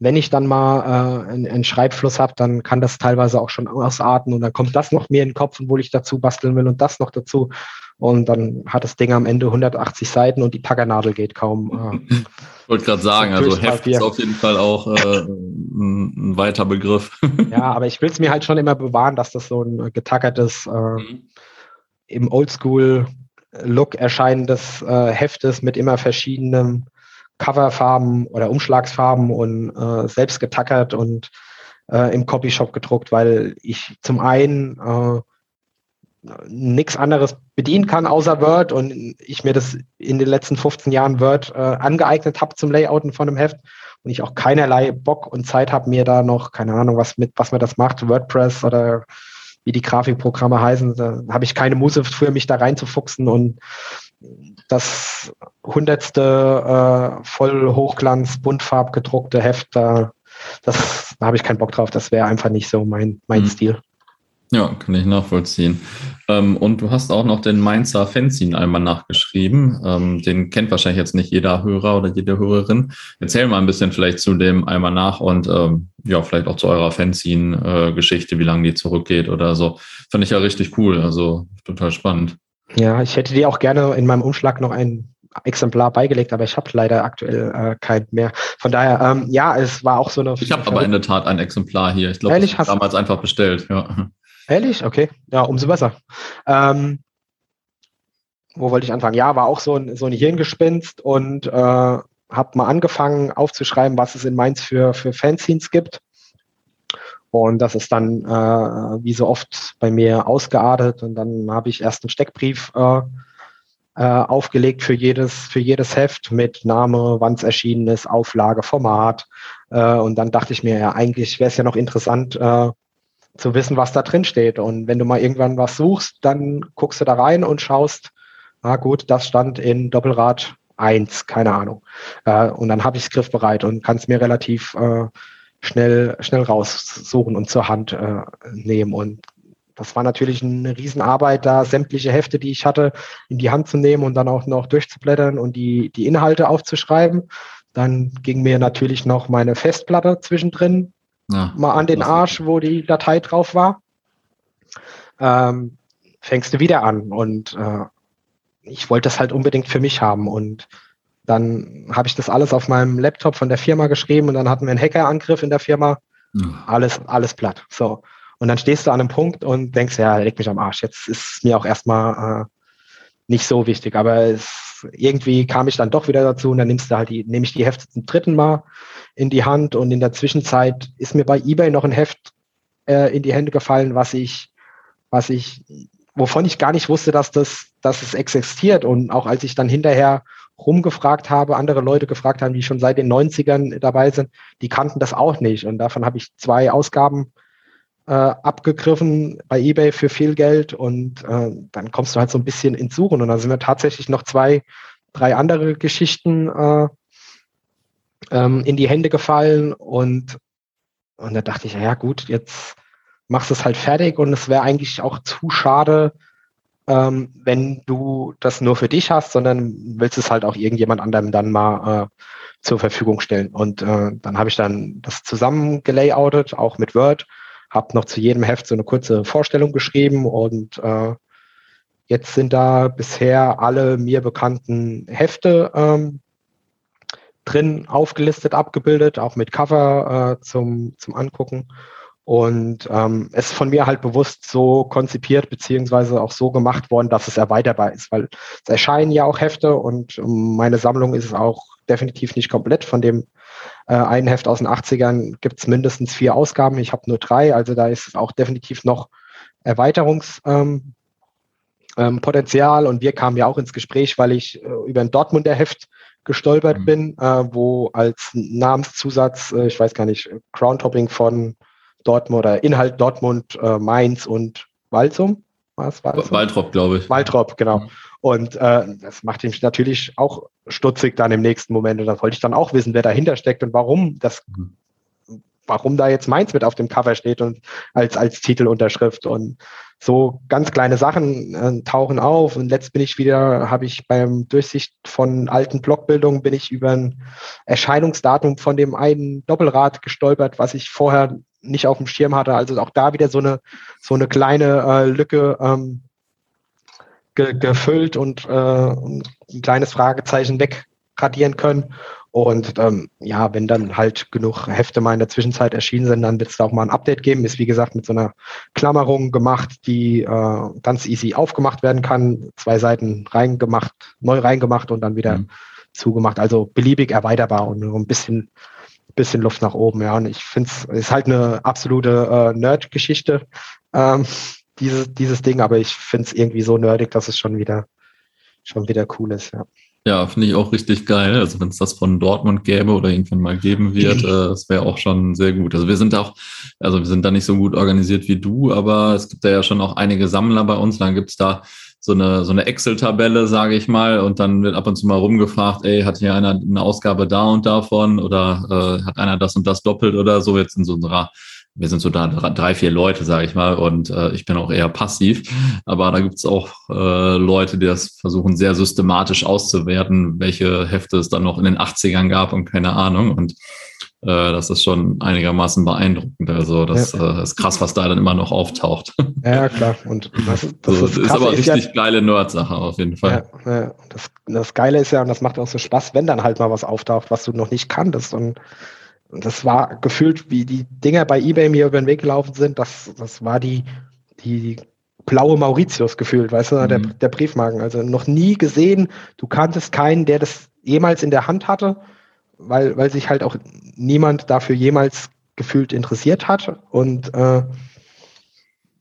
wenn ich dann mal äh, einen, einen Schreibfluss habe, dann kann das teilweise auch schon ausarten und dann kommt das noch mehr in den Kopf, obwohl ich dazu basteln will und das noch dazu. Und dann hat das Ding am Ende 180 Seiten und die Packernadel geht kaum. Äh, ich wollte gerade sagen, also Heft ist auf jeden Fall auch äh, ein, ein, weiter Begriff. ja, aber ich will es mir halt schon immer bewahren, dass das so ein getackertes, äh, mhm. im Oldschool-Look erscheinendes äh, Heft ist mit immer verschiedenen Coverfarben oder Umschlagsfarben und äh, selbst getackert und äh, im Copyshop gedruckt, weil ich zum einen äh, nichts anderes bedienen kann außer Word und ich mir das in den letzten 15 Jahren Word äh, angeeignet habe zum Layouten von einem Heft und ich auch keinerlei Bock und Zeit habe, mir da noch, keine Ahnung, was mit, was mir das macht, WordPress oder wie die Grafikprogramme heißen, da habe ich keine Muße für mich da reinzufuchsen und das hundertste äh, voll Hochglanz, buntfarb gedruckte Heft, da, das, da habe ich keinen Bock drauf. Das wäre einfach nicht so mein, mein mhm. Stil. Ja, kann ich nachvollziehen. Ähm, und du hast auch noch den Mainzer Fanzine einmal nachgeschrieben. Ähm, den kennt wahrscheinlich jetzt nicht jeder Hörer oder jede Hörerin. Erzähl mal ein bisschen vielleicht zu dem einmal nach und ähm, ja, vielleicht auch zu eurer Fanzine-Geschichte, wie lange die zurückgeht oder so. Fand ich ja richtig cool, also total spannend. Ja, ich hätte dir auch gerne in meinem Umschlag noch ein Exemplar beigelegt, aber ich habe leider aktuell äh, kein mehr. Von daher, ähm, ja, es war auch so eine. Ich habe aber in der Tat ein Exemplar hier. Ich glaube, ich habe damals einfach bestellt. Ja. Ehrlich? Okay. Ja, umso besser. Ähm, wo wollte ich anfangen? Ja, war auch so ein, so ein Hirngespinst und äh, habe mal angefangen aufzuschreiben, was es in Mainz für, für Fanzines gibt. Und das ist dann äh, wie so oft bei mir ausgeartet. Und dann habe ich erst einen Steckbrief äh, äh, aufgelegt für jedes, für jedes Heft mit Name, wann es erschienen ist, Auflage, Format. Äh, und dann dachte ich mir, ja, eigentlich wäre es ja noch interessant, äh, zu wissen, was da drin steht. Und wenn du mal irgendwann was suchst, dann guckst du da rein und schaust, ah gut, das stand in Doppelrad 1, keine Ahnung. Äh, und dann habe ich es griffbereit und kann es mir relativ äh, schnell, schnell raussuchen und zur Hand äh, nehmen. Und das war natürlich eine Riesenarbeit, da sämtliche Hefte, die ich hatte, in die Hand zu nehmen und dann auch noch durchzublättern und die, die Inhalte aufzuschreiben. Dann ging mir natürlich noch meine Festplatte zwischendrin ja, mal an den Arsch, wo die Datei drauf war. Ähm, fängst du wieder an und äh, ich wollte das halt unbedingt für mich haben und dann habe ich das alles auf meinem Laptop von der Firma geschrieben und dann hatten wir einen Hackerangriff in der Firma. Mhm. Alles, alles platt. So. Und dann stehst du an einem Punkt und denkst, ja, leg mich am Arsch. Jetzt ist mir auch erstmal äh, nicht so wichtig. Aber es, irgendwie kam ich dann doch wieder dazu und dann nimmst du halt die, nehme ich die Hefte zum dritten Mal in die Hand und in der Zwischenzeit ist mir bei eBay noch ein Heft äh, in die Hände gefallen, was ich, was ich, wovon ich gar nicht wusste, dass das, dass es existiert. Und auch als ich dann hinterher rumgefragt habe, andere Leute gefragt haben, die schon seit den 90ern dabei sind, die kannten das auch nicht. Und davon habe ich zwei Ausgaben äh, abgegriffen bei eBay für viel Geld und äh, dann kommst du halt so ein bisschen ins Suchen und dann sind mir tatsächlich noch zwei, drei andere Geschichten äh, ähm, in die Hände gefallen und, und da dachte ich, ja gut, jetzt machst du es halt fertig und es wäre eigentlich auch zu schade, ähm, wenn du das nur für dich hast, sondern willst es halt auch irgendjemand anderem dann mal äh, zur Verfügung stellen. Und äh, dann habe ich dann das zusammen gelayoutet, auch mit Word, habe noch zu jedem Heft so eine kurze Vorstellung geschrieben und äh, jetzt sind da bisher alle mir bekannten Hefte ähm, drin aufgelistet, abgebildet, auch mit Cover äh, zum, zum Angucken. Und ähm, es ist von mir halt bewusst so konzipiert beziehungsweise auch so gemacht worden, dass es erweiterbar ist, weil es erscheinen ja auch Hefte und meine Sammlung ist auch definitiv nicht komplett. Von dem äh, einen Heft aus den 80ern gibt es mindestens vier Ausgaben. Ich habe nur drei, also da ist auch definitiv noch Erweiterungspotenzial. Ähm, ähm, und wir kamen ja auch ins Gespräch, weil ich äh, über ein Dortmunder Heft gestolpert mhm. bin, äh, wo als Namenszusatz, äh, ich weiß gar nicht, Crowntopping von Dortmund oder Inhalt Dortmund, äh, Mainz und Walsum? Waltrop, glaube ich. Waltrop, genau. Mhm. Und äh, das macht mich natürlich auch stutzig dann im nächsten Moment. Und da wollte ich dann auch wissen, wer dahinter steckt und warum das, mhm. warum da jetzt Mainz mit auf dem Cover steht und als, als Titelunterschrift. Und so ganz kleine Sachen äh, tauchen auf. Und letzt bin ich wieder, habe ich beim Durchsicht von alten Blockbildungen, bin ich über ein Erscheinungsdatum von dem einen Doppelrad gestolpert, was ich vorher nicht auf dem Schirm hatte. Also auch da wieder so eine, so eine kleine äh, Lücke ähm, ge gefüllt und äh, ein kleines Fragezeichen wegradieren können. Und ähm, ja, wenn dann halt genug Hefte mal in der Zwischenzeit erschienen sind, dann wird es da auch mal ein Update geben. Ist wie gesagt mit so einer Klammerung gemacht, die äh, ganz easy aufgemacht werden kann. Zwei Seiten reingemacht, neu reingemacht und dann wieder mhm. zugemacht. Also beliebig erweiterbar und nur ein bisschen bisschen Luft nach oben, ja. Und ich finde es ist halt eine absolute äh, Nerd-Geschichte, ähm, dieses, dieses Ding, aber ich finde es irgendwie so nerdig, dass es schon wieder, schon wieder cool ist, ja. Ja, finde ich auch richtig geil. Also wenn es das von Dortmund gäbe oder irgendwann mal geben wird, äh, das wäre auch schon sehr gut. Also wir sind auch, also wir sind da nicht so gut organisiert wie du, aber es gibt da ja schon auch einige Sammler bei uns. Dann gibt's da so eine, so eine Excel-Tabelle, sage ich mal, und dann wird ab und zu mal rumgefragt, ey, hat hier einer eine Ausgabe da und davon oder äh, hat einer das und das doppelt oder so, jetzt in so einer wir sind so da drei, vier Leute, sage ich mal, und äh, ich bin auch eher passiv. Aber da gibt's auch äh, Leute, die das versuchen, sehr systematisch auszuwerten, welche Hefte es dann noch in den 80ern gab und keine Ahnung. Und äh, das ist schon einigermaßen beeindruckend. Also das ja. äh, ist krass, was da dann immer noch auftaucht. Ja, klar. Und das, das so, ist, ist, aber ist richtig ja, geile Nerd-Sache auf jeden Fall. Ja, ja. Das, das Geile ist ja, und das macht auch so Spaß, wenn dann halt mal was auftaucht, was du noch nicht kanntest. Und das war gefühlt, wie die Dinger bei eBay mir über den Weg gelaufen sind, das, das war die, die blaue Mauritius gefühlt, weißt du, mhm. der, der Briefmarken. Also noch nie gesehen, du kanntest keinen, der das jemals in der Hand hatte weil, weil sich halt auch niemand dafür jemals gefühlt interessiert hat. Und äh,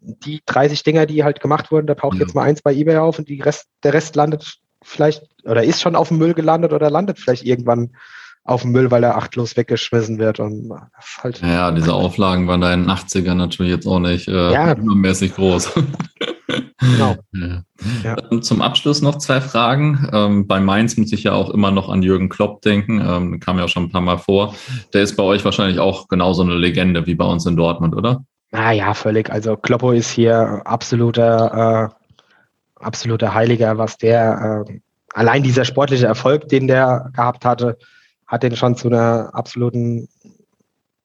die 30 Dinger, die halt gemacht wurden, da taucht ja. jetzt mal eins bei eBay auf und die Rest, der Rest landet vielleicht oder ist schon auf dem Müll gelandet oder landet vielleicht irgendwann auf dem Müll, weil er achtlos weggeschmissen wird. Und das halt ja, diese Auflagen waren da in den 80ern natürlich jetzt auch nicht äh, ja. übermäßig groß. Genau. Ja. Ähm, zum Abschluss noch zwei Fragen. Ähm, bei Mainz muss ich ja auch immer noch an Jürgen Klopp denken. Ähm, kam ja schon ein paar Mal vor. Der ist bei euch wahrscheinlich auch genauso eine Legende wie bei uns in Dortmund, oder? Ah ja, völlig. Also Kloppo ist hier absoluter, äh, absoluter Heiliger, was der äh, allein dieser sportliche Erfolg, den der gehabt hatte, hat den schon zu einer absoluten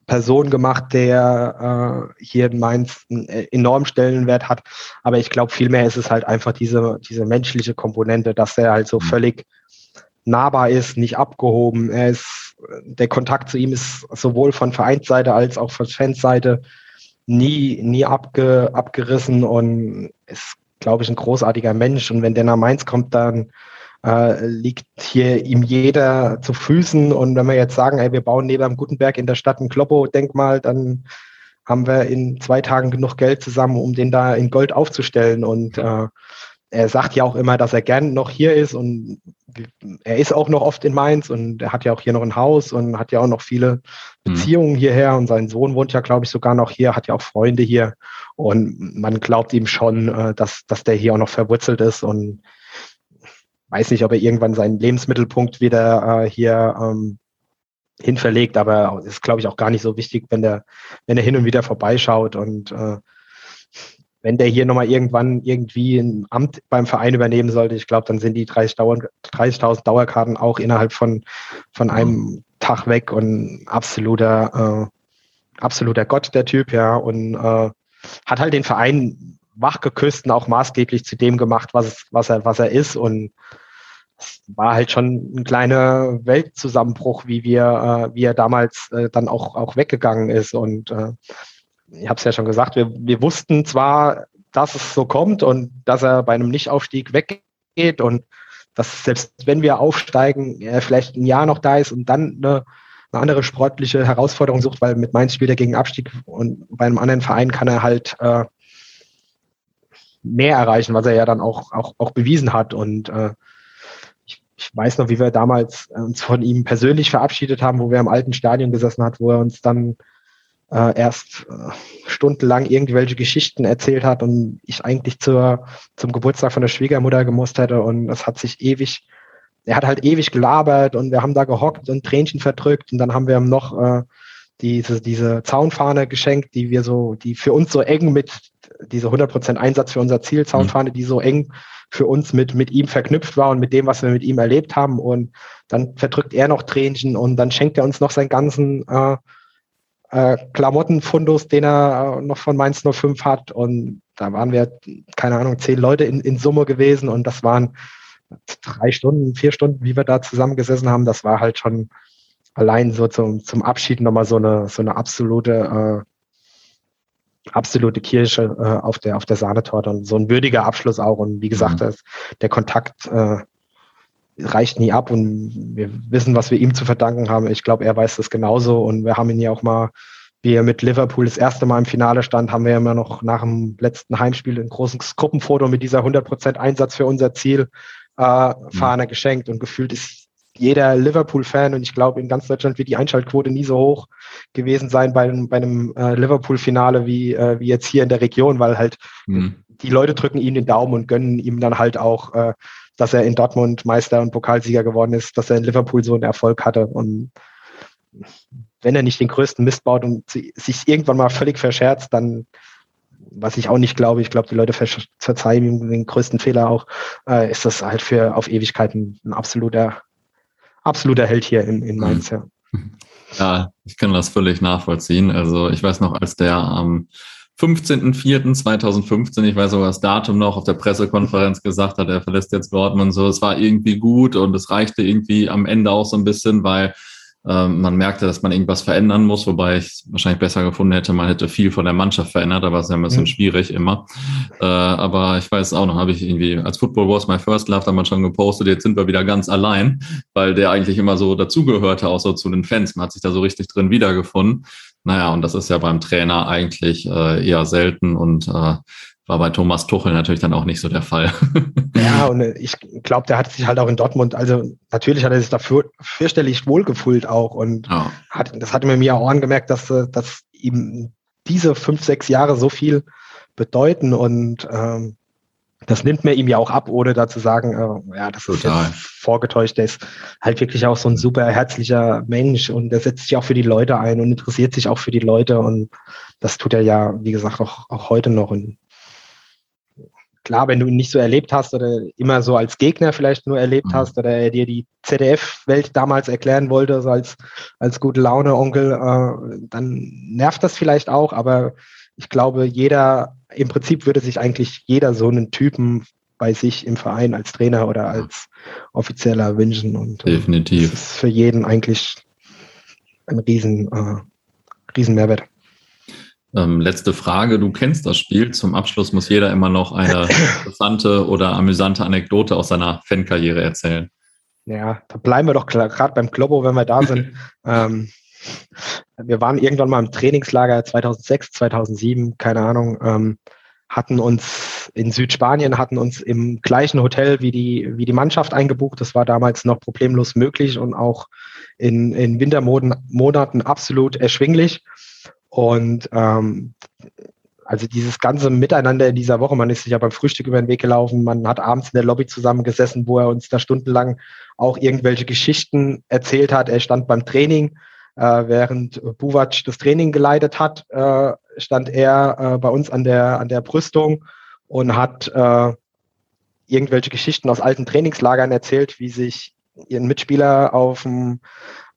Person gemacht, der äh, hier in Mainz einen enormen Stellenwert hat. Aber ich glaube, vielmehr ist es halt einfach diese, diese menschliche Komponente, dass er halt so mhm. völlig nahbar ist, nicht abgehoben. Er ist, der Kontakt zu ihm ist sowohl von Vereinsseite als auch von Fansseite nie, nie abge, abgerissen und ist, glaube ich, ein großartiger Mensch. Und wenn der nach Mainz kommt, dann äh, liegt hier ihm jeder zu Füßen. Und wenn wir jetzt sagen, ey, wir bauen neben dem Gutenberg in der Stadt ein Kloppo-Denkmal, dann haben wir in zwei Tagen genug Geld zusammen, um den da in Gold aufzustellen. Und äh, er sagt ja auch immer, dass er gern noch hier ist und er ist auch noch oft in Mainz und er hat ja auch hier noch ein Haus und hat ja auch noch viele mhm. Beziehungen mhm. hierher und sein Sohn wohnt ja, glaube ich, sogar noch hier, hat ja auch Freunde hier und man glaubt ihm schon, äh, dass, dass der hier auch noch verwurzelt ist und weiß nicht, ob er irgendwann seinen Lebensmittelpunkt wieder äh, hier ähm, hinverlegt, aber ist, glaube ich, auch gar nicht so wichtig, wenn der, wenn er hin und wieder vorbeischaut und äh, wenn der hier nochmal irgendwann irgendwie ein Amt beim Verein übernehmen sollte, ich glaube, dann sind die 30.000 Dauer, 30 Dauerkarten auch innerhalb von, von einem. Tag weg und absoluter, äh, absoluter Gott, der Typ, ja, und äh, hat halt den Verein wach geküsst und auch maßgeblich zu dem gemacht, was, was, er, was er ist. Und es war halt schon ein kleiner Weltzusammenbruch, wie wir, äh, wie er damals äh, dann auch, auch weggegangen ist. Und äh, ich habe es ja schon gesagt, wir, wir wussten zwar, dass es so kommt und dass er bei einem Nichtaufstieg weggeht und dass selbst wenn wir aufsteigen, er vielleicht ein Jahr noch da ist und dann eine, eine andere sportliche Herausforderung sucht, weil mit Mainz spielt er gegen Abstieg und bei einem anderen Verein kann er halt äh, mehr erreichen, was er ja dann auch, auch, auch bewiesen hat. Und äh, ich, ich weiß noch, wie wir damals uns von ihm persönlich verabschiedet haben, wo wir im alten Stadion gesessen hat, wo er uns dann äh, erst äh, stundenlang irgendwelche Geschichten erzählt hat und ich eigentlich zur, zum Geburtstag von der Schwiegermutter gemusst hätte und das hat sich ewig, er hat halt ewig gelabert und wir haben da gehockt und Tränchen verdrückt und dann haben wir ihm noch äh, diese, diese Zaunfahne geschenkt, die wir so, die für uns so eng mit, diese 100% Einsatz für unser Ziel, Zaunfahne, die so eng für uns mit, mit ihm verknüpft war und mit dem, was wir mit ihm erlebt haben und dann verdrückt er noch Tränchen und dann schenkt er uns noch seinen ganzen äh, äh, Klamottenfundus, den er äh, noch von Mainz 05 hat. Und da waren wir, keine Ahnung, zehn Leute in, in Summe gewesen und das waren drei Stunden, vier Stunden, wie wir da zusammengesessen haben. Das war halt schon allein so zum, zum Abschied nochmal so eine, so eine absolute, äh, absolute Kirche äh, auf der, auf der Sahnetorte und so ein würdiger Abschluss auch. Und wie gesagt, mhm. das, der Kontakt äh, reicht nie ab und wir wissen, was wir ihm zu verdanken haben. Ich glaube, er weiß das genauso und wir haben ihn ja auch mal, wie er mit Liverpool das erste Mal im Finale stand, haben wir immer noch nach dem letzten Heimspiel ein großes Gruppenfoto mit dieser 100% Einsatz für unser Ziel äh, Fahne mhm. geschenkt und gefühlt ist jeder Liverpool-Fan und ich glaube, in ganz Deutschland wird die Einschaltquote nie so hoch gewesen sein bei, bei einem äh, Liverpool-Finale wie, äh, wie jetzt hier in der Region, weil halt mhm. die Leute drücken ihm den Daumen und gönnen ihm dann halt auch äh, dass er in Dortmund Meister und Pokalsieger geworden ist, dass er in Liverpool so einen Erfolg hatte. Und wenn er nicht den größten Mist baut und sich irgendwann mal völlig verscherzt, dann, was ich auch nicht glaube, ich glaube, die Leute verzeihen ihm den größten Fehler auch, äh, ist das halt für auf Ewigkeiten ein absoluter, absoluter Held hier in, in Mainz. Ja. ja, ich kann das völlig nachvollziehen. Also ich weiß noch, als der am ähm 15.04.2015, ich weiß sogar das Datum noch, auf der Pressekonferenz gesagt hat, er verlässt jetzt Dortmund so. Es war irgendwie gut und es reichte irgendwie am Ende auch so ein bisschen, weil ähm, man merkte, dass man irgendwas verändern muss, wobei ich es wahrscheinlich besser gefunden hätte, man hätte viel von der Mannschaft verändert, aber es ist ja ein bisschen mhm. schwierig immer. Äh, aber ich weiß auch noch, habe ich irgendwie als Football was my first love damals schon gepostet, jetzt sind wir wieder ganz allein, weil der eigentlich immer so dazugehörte, auch so zu den Fans. Man hat sich da so richtig drin wiedergefunden. Naja, und das ist ja beim Trainer eigentlich äh, eher selten und äh, war bei Thomas Tuchel natürlich dann auch nicht so der Fall. ja, und äh, ich glaube, der hat sich halt auch in Dortmund, also natürlich hat er sich dafür fürchterlich wohlgefühlt auch und ja. hat, das hatte mir auch angemerkt, dass, äh, dass ihm diese fünf, sechs Jahre so viel bedeuten und ähm, das nimmt mir ihm ja auch ab, ohne da zu sagen, äh, ja, das Total. ist jetzt vorgetäuscht. Der ist halt wirklich auch so ein super herzlicher Mensch und der setzt sich auch für die Leute ein und interessiert sich auch für die Leute und das tut er ja, wie gesagt, auch, auch heute noch. Und klar, wenn du ihn nicht so erlebt hast oder immer so als Gegner vielleicht nur erlebt mhm. hast oder er dir die ZDF-Welt damals erklären wollte, so als, als gute Laune-Onkel, äh, dann nervt das vielleicht auch, aber ich glaube, jeder, im Prinzip würde sich eigentlich jeder so einen Typen bei sich im Verein als Trainer oder als Offizieller wünschen. Und äh, Definitiv. Das ist für jeden eigentlich ein riesen, äh, riesen Mehrwert. Ähm, letzte Frage. Du kennst das Spiel. Zum Abschluss muss jeder immer noch eine interessante oder amüsante Anekdote aus seiner Fankarriere erzählen. Ja, da bleiben wir doch gerade beim Globo, wenn wir da sind. ähm, wir waren irgendwann mal im Trainingslager 2006, 2007, keine Ahnung, ähm, hatten uns in Südspanien, hatten uns im gleichen Hotel wie die, wie die Mannschaft eingebucht. Das war damals noch problemlos möglich und auch in, in Wintermonaten absolut erschwinglich. Und ähm, also dieses ganze Miteinander in dieser Woche, man ist sich ja beim Frühstück über den Weg gelaufen, man hat abends in der Lobby zusammengesessen, wo er uns da stundenlang auch irgendwelche Geschichten erzählt hat. Er stand beim Training, äh, während Buvac das Training geleitet hat, äh, stand er äh, bei uns an der, an der Brüstung und hat äh, irgendwelche Geschichten aus alten Trainingslagern erzählt, wie sich ihren Mitspieler auf, dem,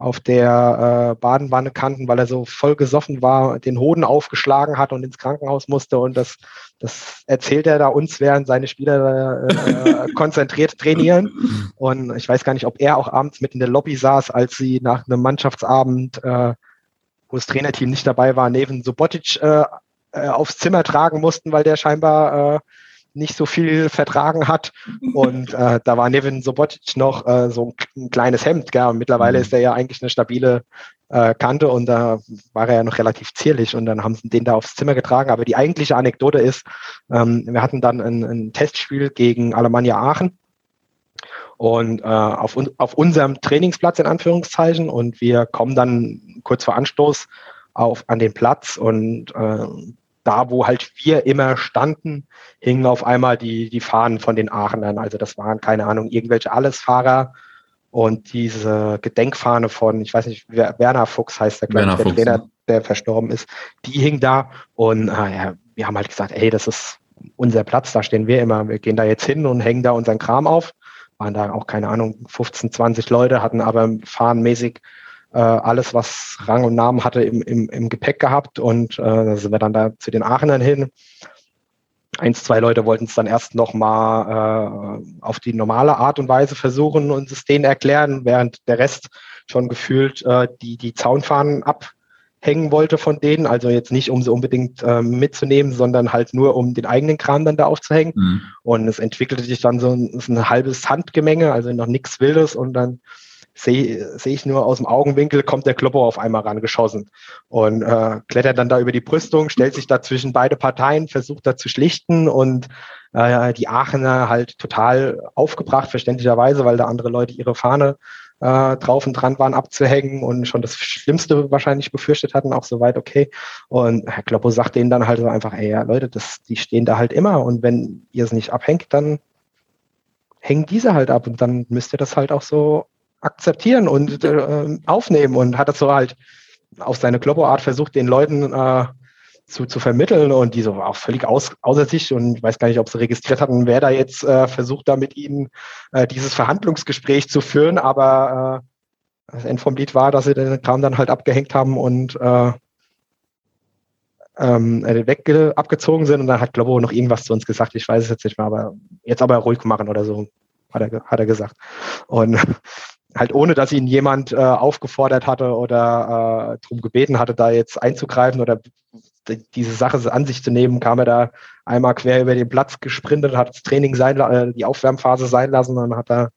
auf der äh, Badenwanne kannten, weil er so voll gesoffen war, den Hoden aufgeschlagen hat und ins Krankenhaus musste. Und das, das erzählt er da uns, während seine Spieler äh, konzentriert trainieren. Und ich weiß gar nicht, ob er auch abends mit in der Lobby saß, als sie nach einem Mannschaftsabend, äh, wo das Trainerteam nicht dabei war, neben Subotic äh, äh, aufs Zimmer tragen mussten, weil der scheinbar äh, nicht so viel vertragen hat. Und äh, da war Nevin Sobotic noch äh, so ein, kleines Hemd. Gell? Und mittlerweile mhm. ist er ja eigentlich eine stabile äh, Kante und da war er ja noch relativ zierlich und dann haben sie den da aufs Zimmer getragen. Aber die eigentliche Anekdote ist, ähm, wir hatten dann ein, ein Testspiel gegen Alemannia Aachen. Und äh, auf, auf unserem Trainingsplatz in Anführungszeichen und wir kommen dann kurz vor Anstoß auf, an den Platz und äh, da, wo halt wir immer standen, hingen auf einmal die, die Fahnen von den Aachenern. Also das waren, keine Ahnung, irgendwelche Allesfahrer. Und diese Gedenkfahne von, ich weiß nicht, Werner Fuchs heißt der, glaube ich, der Fuchs, Trainer, der verstorben ist, die hing da. Und äh, wir haben halt gesagt, ey, das ist unser Platz, da stehen wir immer. Wir gehen da jetzt hin und hängen da unseren Kram auf. Waren da auch, keine Ahnung, 15, 20 Leute, hatten aber fahnenmäßig äh, alles, was Rang und Namen hatte, im, im, im Gepäck gehabt. Und äh, da sind wir dann da zu den Aachenern hin. Eins, zwei Leute wollten es dann erst noch mal äh, auf die normale Art und Weise versuchen und es denen erklären, während der Rest schon gefühlt äh, die, die Zaunfahnen abhängen wollte von denen. Also jetzt nicht, um sie unbedingt äh, mitzunehmen, sondern halt nur, um den eigenen Kram dann da aufzuhängen. Mhm. Und es entwickelte sich dann so ein, so ein halbes Handgemenge, also noch nichts Wildes. Und dann sehe seh ich nur aus dem Augenwinkel, kommt der Kloppo auf einmal rangeschossen und äh, klettert dann da über die Brüstung, stellt sich da zwischen beide Parteien, versucht da zu schlichten und äh, die Aachener halt total aufgebracht, verständlicherweise, weil da andere Leute ihre Fahne äh, drauf und dran waren abzuhängen und schon das Schlimmste wahrscheinlich befürchtet hatten, auch soweit okay. Und Herr Kloppo sagt denen dann halt so einfach, ey, ja, Leute, das, die stehen da halt immer und wenn ihr es nicht abhängt, dann hängen diese halt ab und dann müsst ihr das halt auch so akzeptieren und äh, aufnehmen und hat das so halt auf seine Kloppo-Art versucht, den Leuten äh, zu, zu vermitteln und die so auch völlig aus, außer sich und ich weiß gar nicht, ob sie registriert hatten, wer da jetzt äh, versucht, da mit ihnen äh, dieses Verhandlungsgespräch zu führen, aber äh, das End vom Lied war, dass sie den Kram dann halt abgehängt haben und äh, ähm, äh, weg abgezogen sind und dann hat Globo noch irgendwas zu uns gesagt, ich weiß es jetzt nicht mehr, aber jetzt aber ruhig machen oder so, hat er, hat er gesagt. Und halt ohne, dass ihn jemand äh, aufgefordert hatte oder äh, darum gebeten hatte, da jetzt einzugreifen oder diese Sache an sich zu nehmen, kam er da einmal quer über den Platz gesprintet, hat das Training sein, äh, die Aufwärmphase sein lassen und hat er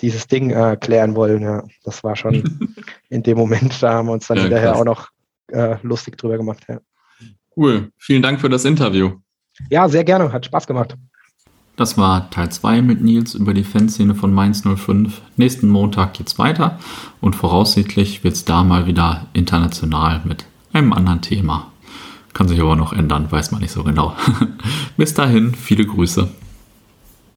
dieses Ding äh, klären wollen. Ja, das war schon in dem Moment, da haben wir uns dann ja, hinterher krass. auch noch äh, lustig drüber gemacht. Ja. Cool. Vielen Dank für das Interview. Ja, sehr gerne. Hat Spaß gemacht. Das war Teil 2 mit Nils über die Fanszene von Mainz 05. Nächsten Montag geht's weiter und voraussichtlich wird's da mal wieder international mit einem anderen Thema. Kann sich aber noch ändern, weiß man nicht so genau. Bis dahin, viele Grüße.